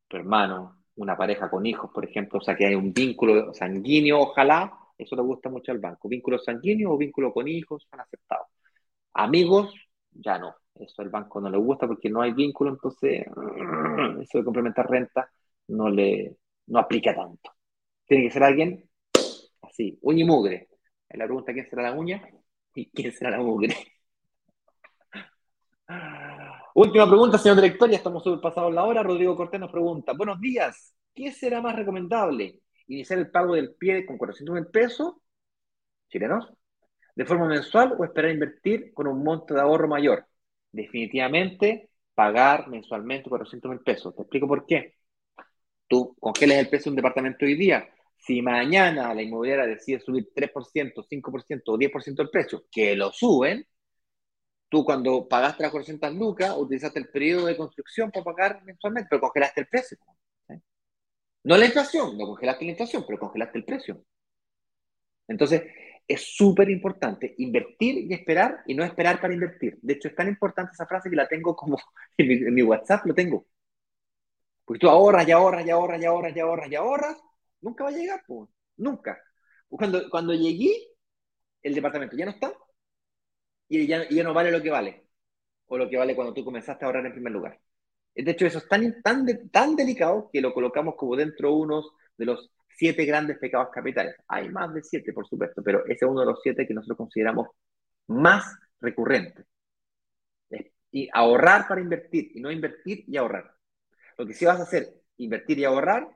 Speaker 2: tu hermano, una pareja con hijos, por ejemplo, o sea, que hay un vínculo sanguíneo, ojalá, eso le gusta mucho al banco. Vínculo sanguíneo o vínculo con hijos son aceptados. Amigos, ya no. Eso al banco no le gusta porque no hay vínculo, entonces eso de complementar renta no le no aplica tanto. Tiene que ser alguien así, uña y mugre. La pregunta, ¿quién será la uña? ¿Y quién será la mugre? Última pregunta, señor director, ya estamos pasados la hora. Rodrigo Cortés nos pregunta, buenos días, ¿qué será más recomendable? Iniciar el pago del pie con 400 mil pesos chilenos de forma mensual o esperar invertir con un monto de ahorro mayor. Definitivamente pagar mensualmente 400 mil pesos. Te explico por qué. Tú congelas el precio de un departamento hoy día. Si mañana la inmobiliaria decide subir 3%, 5% o 10% el precio, que lo suben, tú cuando pagaste las 400 lucas, utilizaste el periodo de construcción para pagar mensualmente, pero congelaste el precio. No la inflación, no congelaste la inflación, pero congelaste el precio. Entonces, es súper importante invertir y esperar y no esperar para invertir. De hecho, es tan importante esa frase que la tengo como en mi, WhatsApp, lo tengo. Porque tú ahorras y ahorras y ahorras y ahorras y ahorras y ahorras, nunca va a llegar, pues. Nunca. Cuando, cuando llegué, el departamento ya no está y ya, ya no vale lo que vale. O lo que vale cuando tú comenzaste a ahorrar en primer lugar. De hecho, eso es tan, tan, tan delicado que lo colocamos como dentro de uno de los siete grandes pecados capitales. Hay más de siete, por supuesto, pero ese es uno de los siete que nosotros consideramos más recurrentes. Y ahorrar para invertir, y no invertir y ahorrar. Lo que sí vas a hacer, invertir y ahorrar,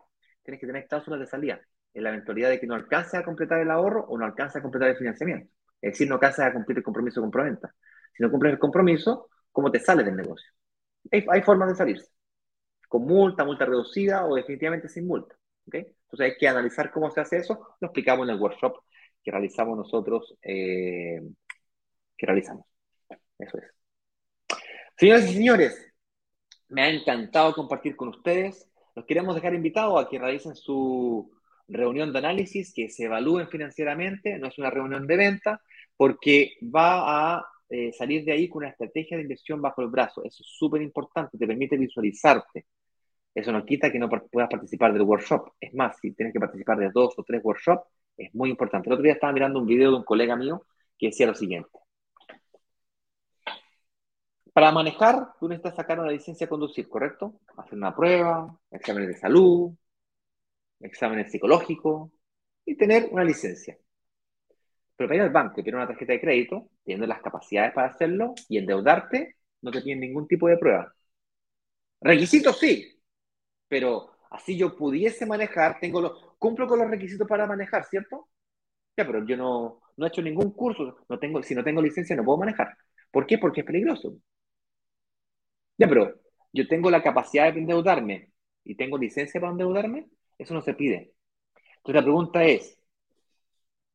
Speaker 2: tienes que tener cláusulas de salida, en la eventualidad de que no alcances a completar el ahorro o no alcances a completar el financiamiento. Es decir, no alcances a cumplir el compromiso con Proventa. Si no cumples el compromiso, ¿cómo te sale del negocio? Hay, formas de salirse. Con multa, multa reducida o definitivamente sin multa. ¿okay? Entonces hay que analizar cómo se hace eso. Lo explicamos en el workshop que realizamos nosotros. Eh, que realizamos. Eso es. Señoras y señores, me ha encantado compartir con ustedes. Los queremos dejar invitados a que realicen su reunión de análisis, que se evalúen financieramente. No es una reunión de venta, porque va a eh, salir de ahí con una estrategia de inversión bajo el brazo. Eso es súper importante, te permite visualizarte. Eso no quita que no puedas participar del workshop. Es más, si tienes que participar de dos o tres workshops, es muy importante. El otro día estaba mirando un video de un colega mío que decía lo siguiente. Para manejar, tú necesitas sacar una licencia de conducir, ¿correcto? Hacer una prueba, exámenes de salud, exámenes psicológicos y tener una licencia. Pero para ir al banco y tener una tarjeta de crédito, teniendo las capacidades para hacerlo y endeudarte, no te piden ningún tipo de prueba. Requisitos sí, pero así yo pudiese manejar, tengo los, cumplo con los requisitos para manejar, ¿cierto? Ya, pero yo no, no he hecho ningún curso, no tengo, si no tengo licencia no puedo manejar. ¿Por qué? Porque es peligroso. Ya, pero yo tengo la capacidad de endeudarme y tengo licencia para endeudarme, eso no se pide. Entonces la pregunta es,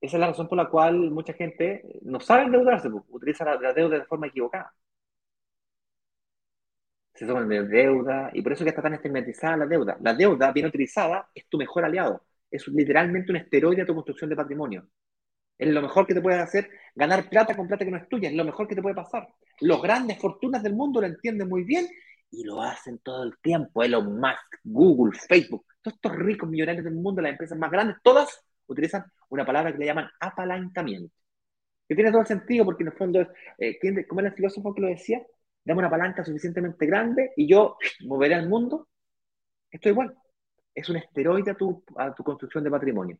Speaker 2: esa es la razón por la cual mucha gente no sabe endeudarse, pues, utiliza la, deuda de forma equivocada. Se toman de deuda y por eso que está tan estigmatizada la deuda. La deuda bien utilizada es tu mejor aliado. Es literalmente un esteroide a tu construcción de patrimonio. Es lo mejor que te puede hacer ganar plata con plata que no es tuya. Es lo mejor que te puede pasar. Los grandes fortunas del mundo lo entienden muy bien y lo hacen todo el tiempo. Elon Musk, Google, Facebook, todos estos ricos millonarios del mundo, las empresas más grandes, todas utilizan una palabra que le llaman apalancamiento. Que tiene todo el sentido porque en el fondo es, eh, ¿cómo era el filósofo que lo decía? Dame una palanca suficientemente grande y yo moveré al mundo. Esto igual. Es un esteroide a tu, a tu construcción de patrimonio.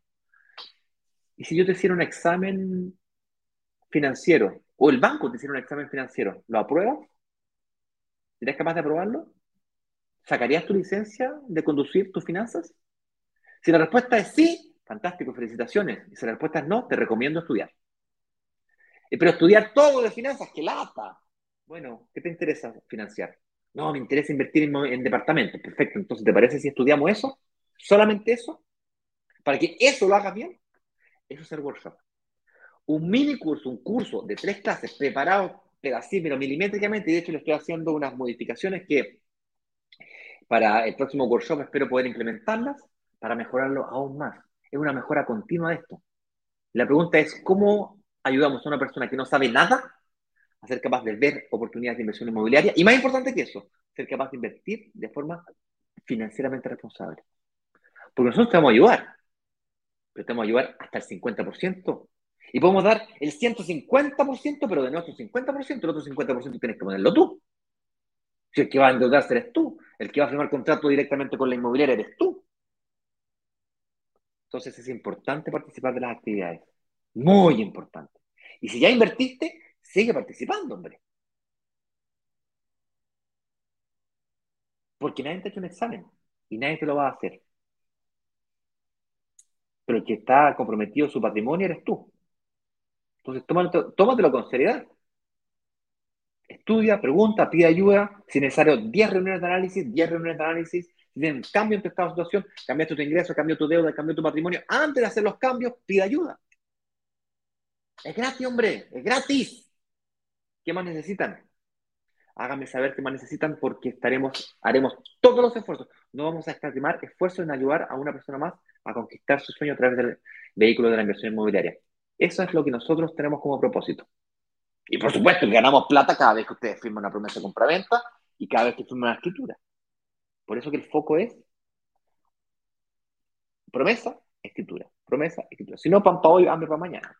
Speaker 2: Y si yo te hiciera un examen financiero, o el banco te hiciera un examen financiero, ¿lo apruebas? ¿Serías capaz de aprobarlo? ¿Sacarías tu licencia de conducir tus finanzas? Si la respuesta es sí, fantástico, felicitaciones. Y si la respuesta es no, te recomiendo estudiar. Eh, pero estudiar todo de finanzas, qué lata. Bueno, ¿qué te interesa financiar? No, me interesa invertir en, en departamentos. Perfecto, entonces, ¿te parece si estudiamos eso? ¿Solamente eso? Para que eso lo hagas bien. Eso es el workshop. Un mini curso, un curso de tres clases preparado pero milimétricamente, y de hecho le estoy haciendo unas modificaciones que para el próximo workshop espero poder implementarlas para mejorarlo aún más. Es una mejora continua de esto. La pregunta es, ¿cómo ayudamos a una persona que no sabe nada a ser capaz de ver oportunidades de inversión inmobiliaria? Y más importante que eso, ser capaz de invertir de forma financieramente responsable. Porque nosotros te vamos a ayudar, pero te vamos a ayudar hasta el 50%. Y podemos dar el 150%, pero de nuestro 50%, el otro 50% tienes que ponerlo tú. Si el que va a endeudarse eres tú, el que va a firmar contrato directamente con la inmobiliaria eres tú. Entonces es importante participar de las actividades. Muy importante. Y si ya invertiste, sigue participando, hombre. Porque nadie te ha hecho un examen y nadie te lo va a hacer. Pero el que está comprometido su patrimonio eres tú. Entonces, tómatelo, con seriedad. Estudia, pregunta, pide ayuda. Si es necesario, 10 reuniones de análisis, 10 reuniones de análisis. Si tienes cambio en tu estado de situación, cambia tu ingreso, cambia tu deuda, cambia tu patrimonio. Antes de hacer los cambios, pide ayuda. Es gratis, hombre, es gratis. ¿Qué más necesitan? Háganme saber qué más necesitan porque estaremos, haremos todos los esfuerzos. No vamos a escatimar esfuerzos en ayudar a una persona más a conquistar su sueño a través del vehículo de la inversión inmobiliaria. Eso es lo que nosotros tenemos como propósito. Y por supuesto, ganamos plata cada vez que ustedes firman una promesa de compraventa y cada vez que firman una escritura. Por eso que el foco es promesa, escritura. Promesa, escritura. Si no, pan para hoy, hambre para mañana.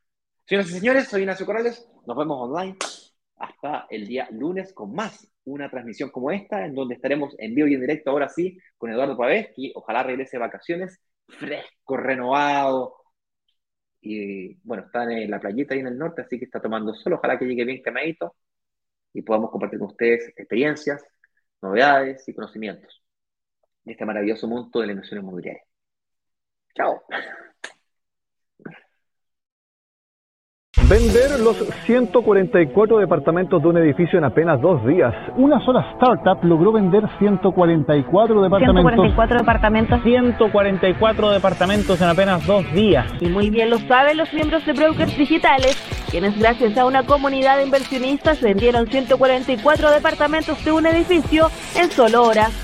Speaker 2: Señoras y señores, soy Ignacio Corrales. Nos vemos online hasta el día lunes con más una transmisión como esta, en donde estaremos en vivo y en directo ahora sí con Eduardo Pavés, que ojalá regrese de vacaciones fresco, renovado, y bueno, está en la playita ahí en el norte, así que está tomando sol. Ojalá que llegue bien quemadito y podamos compartir con ustedes experiencias, novedades y conocimientos de este maravilloso mundo de la inversión inmobiliaria. Chao.
Speaker 4: Vender los 144 departamentos de un edificio en apenas dos días. Una sola startup logró vender 144 departamentos.
Speaker 5: 144 departamentos.
Speaker 6: 144 departamentos en apenas dos días.
Speaker 5: Y muy bien lo saben los miembros de Brokers Digitales, quienes gracias a una comunidad de inversionistas vendieron 144 departamentos de un edificio en solo horas.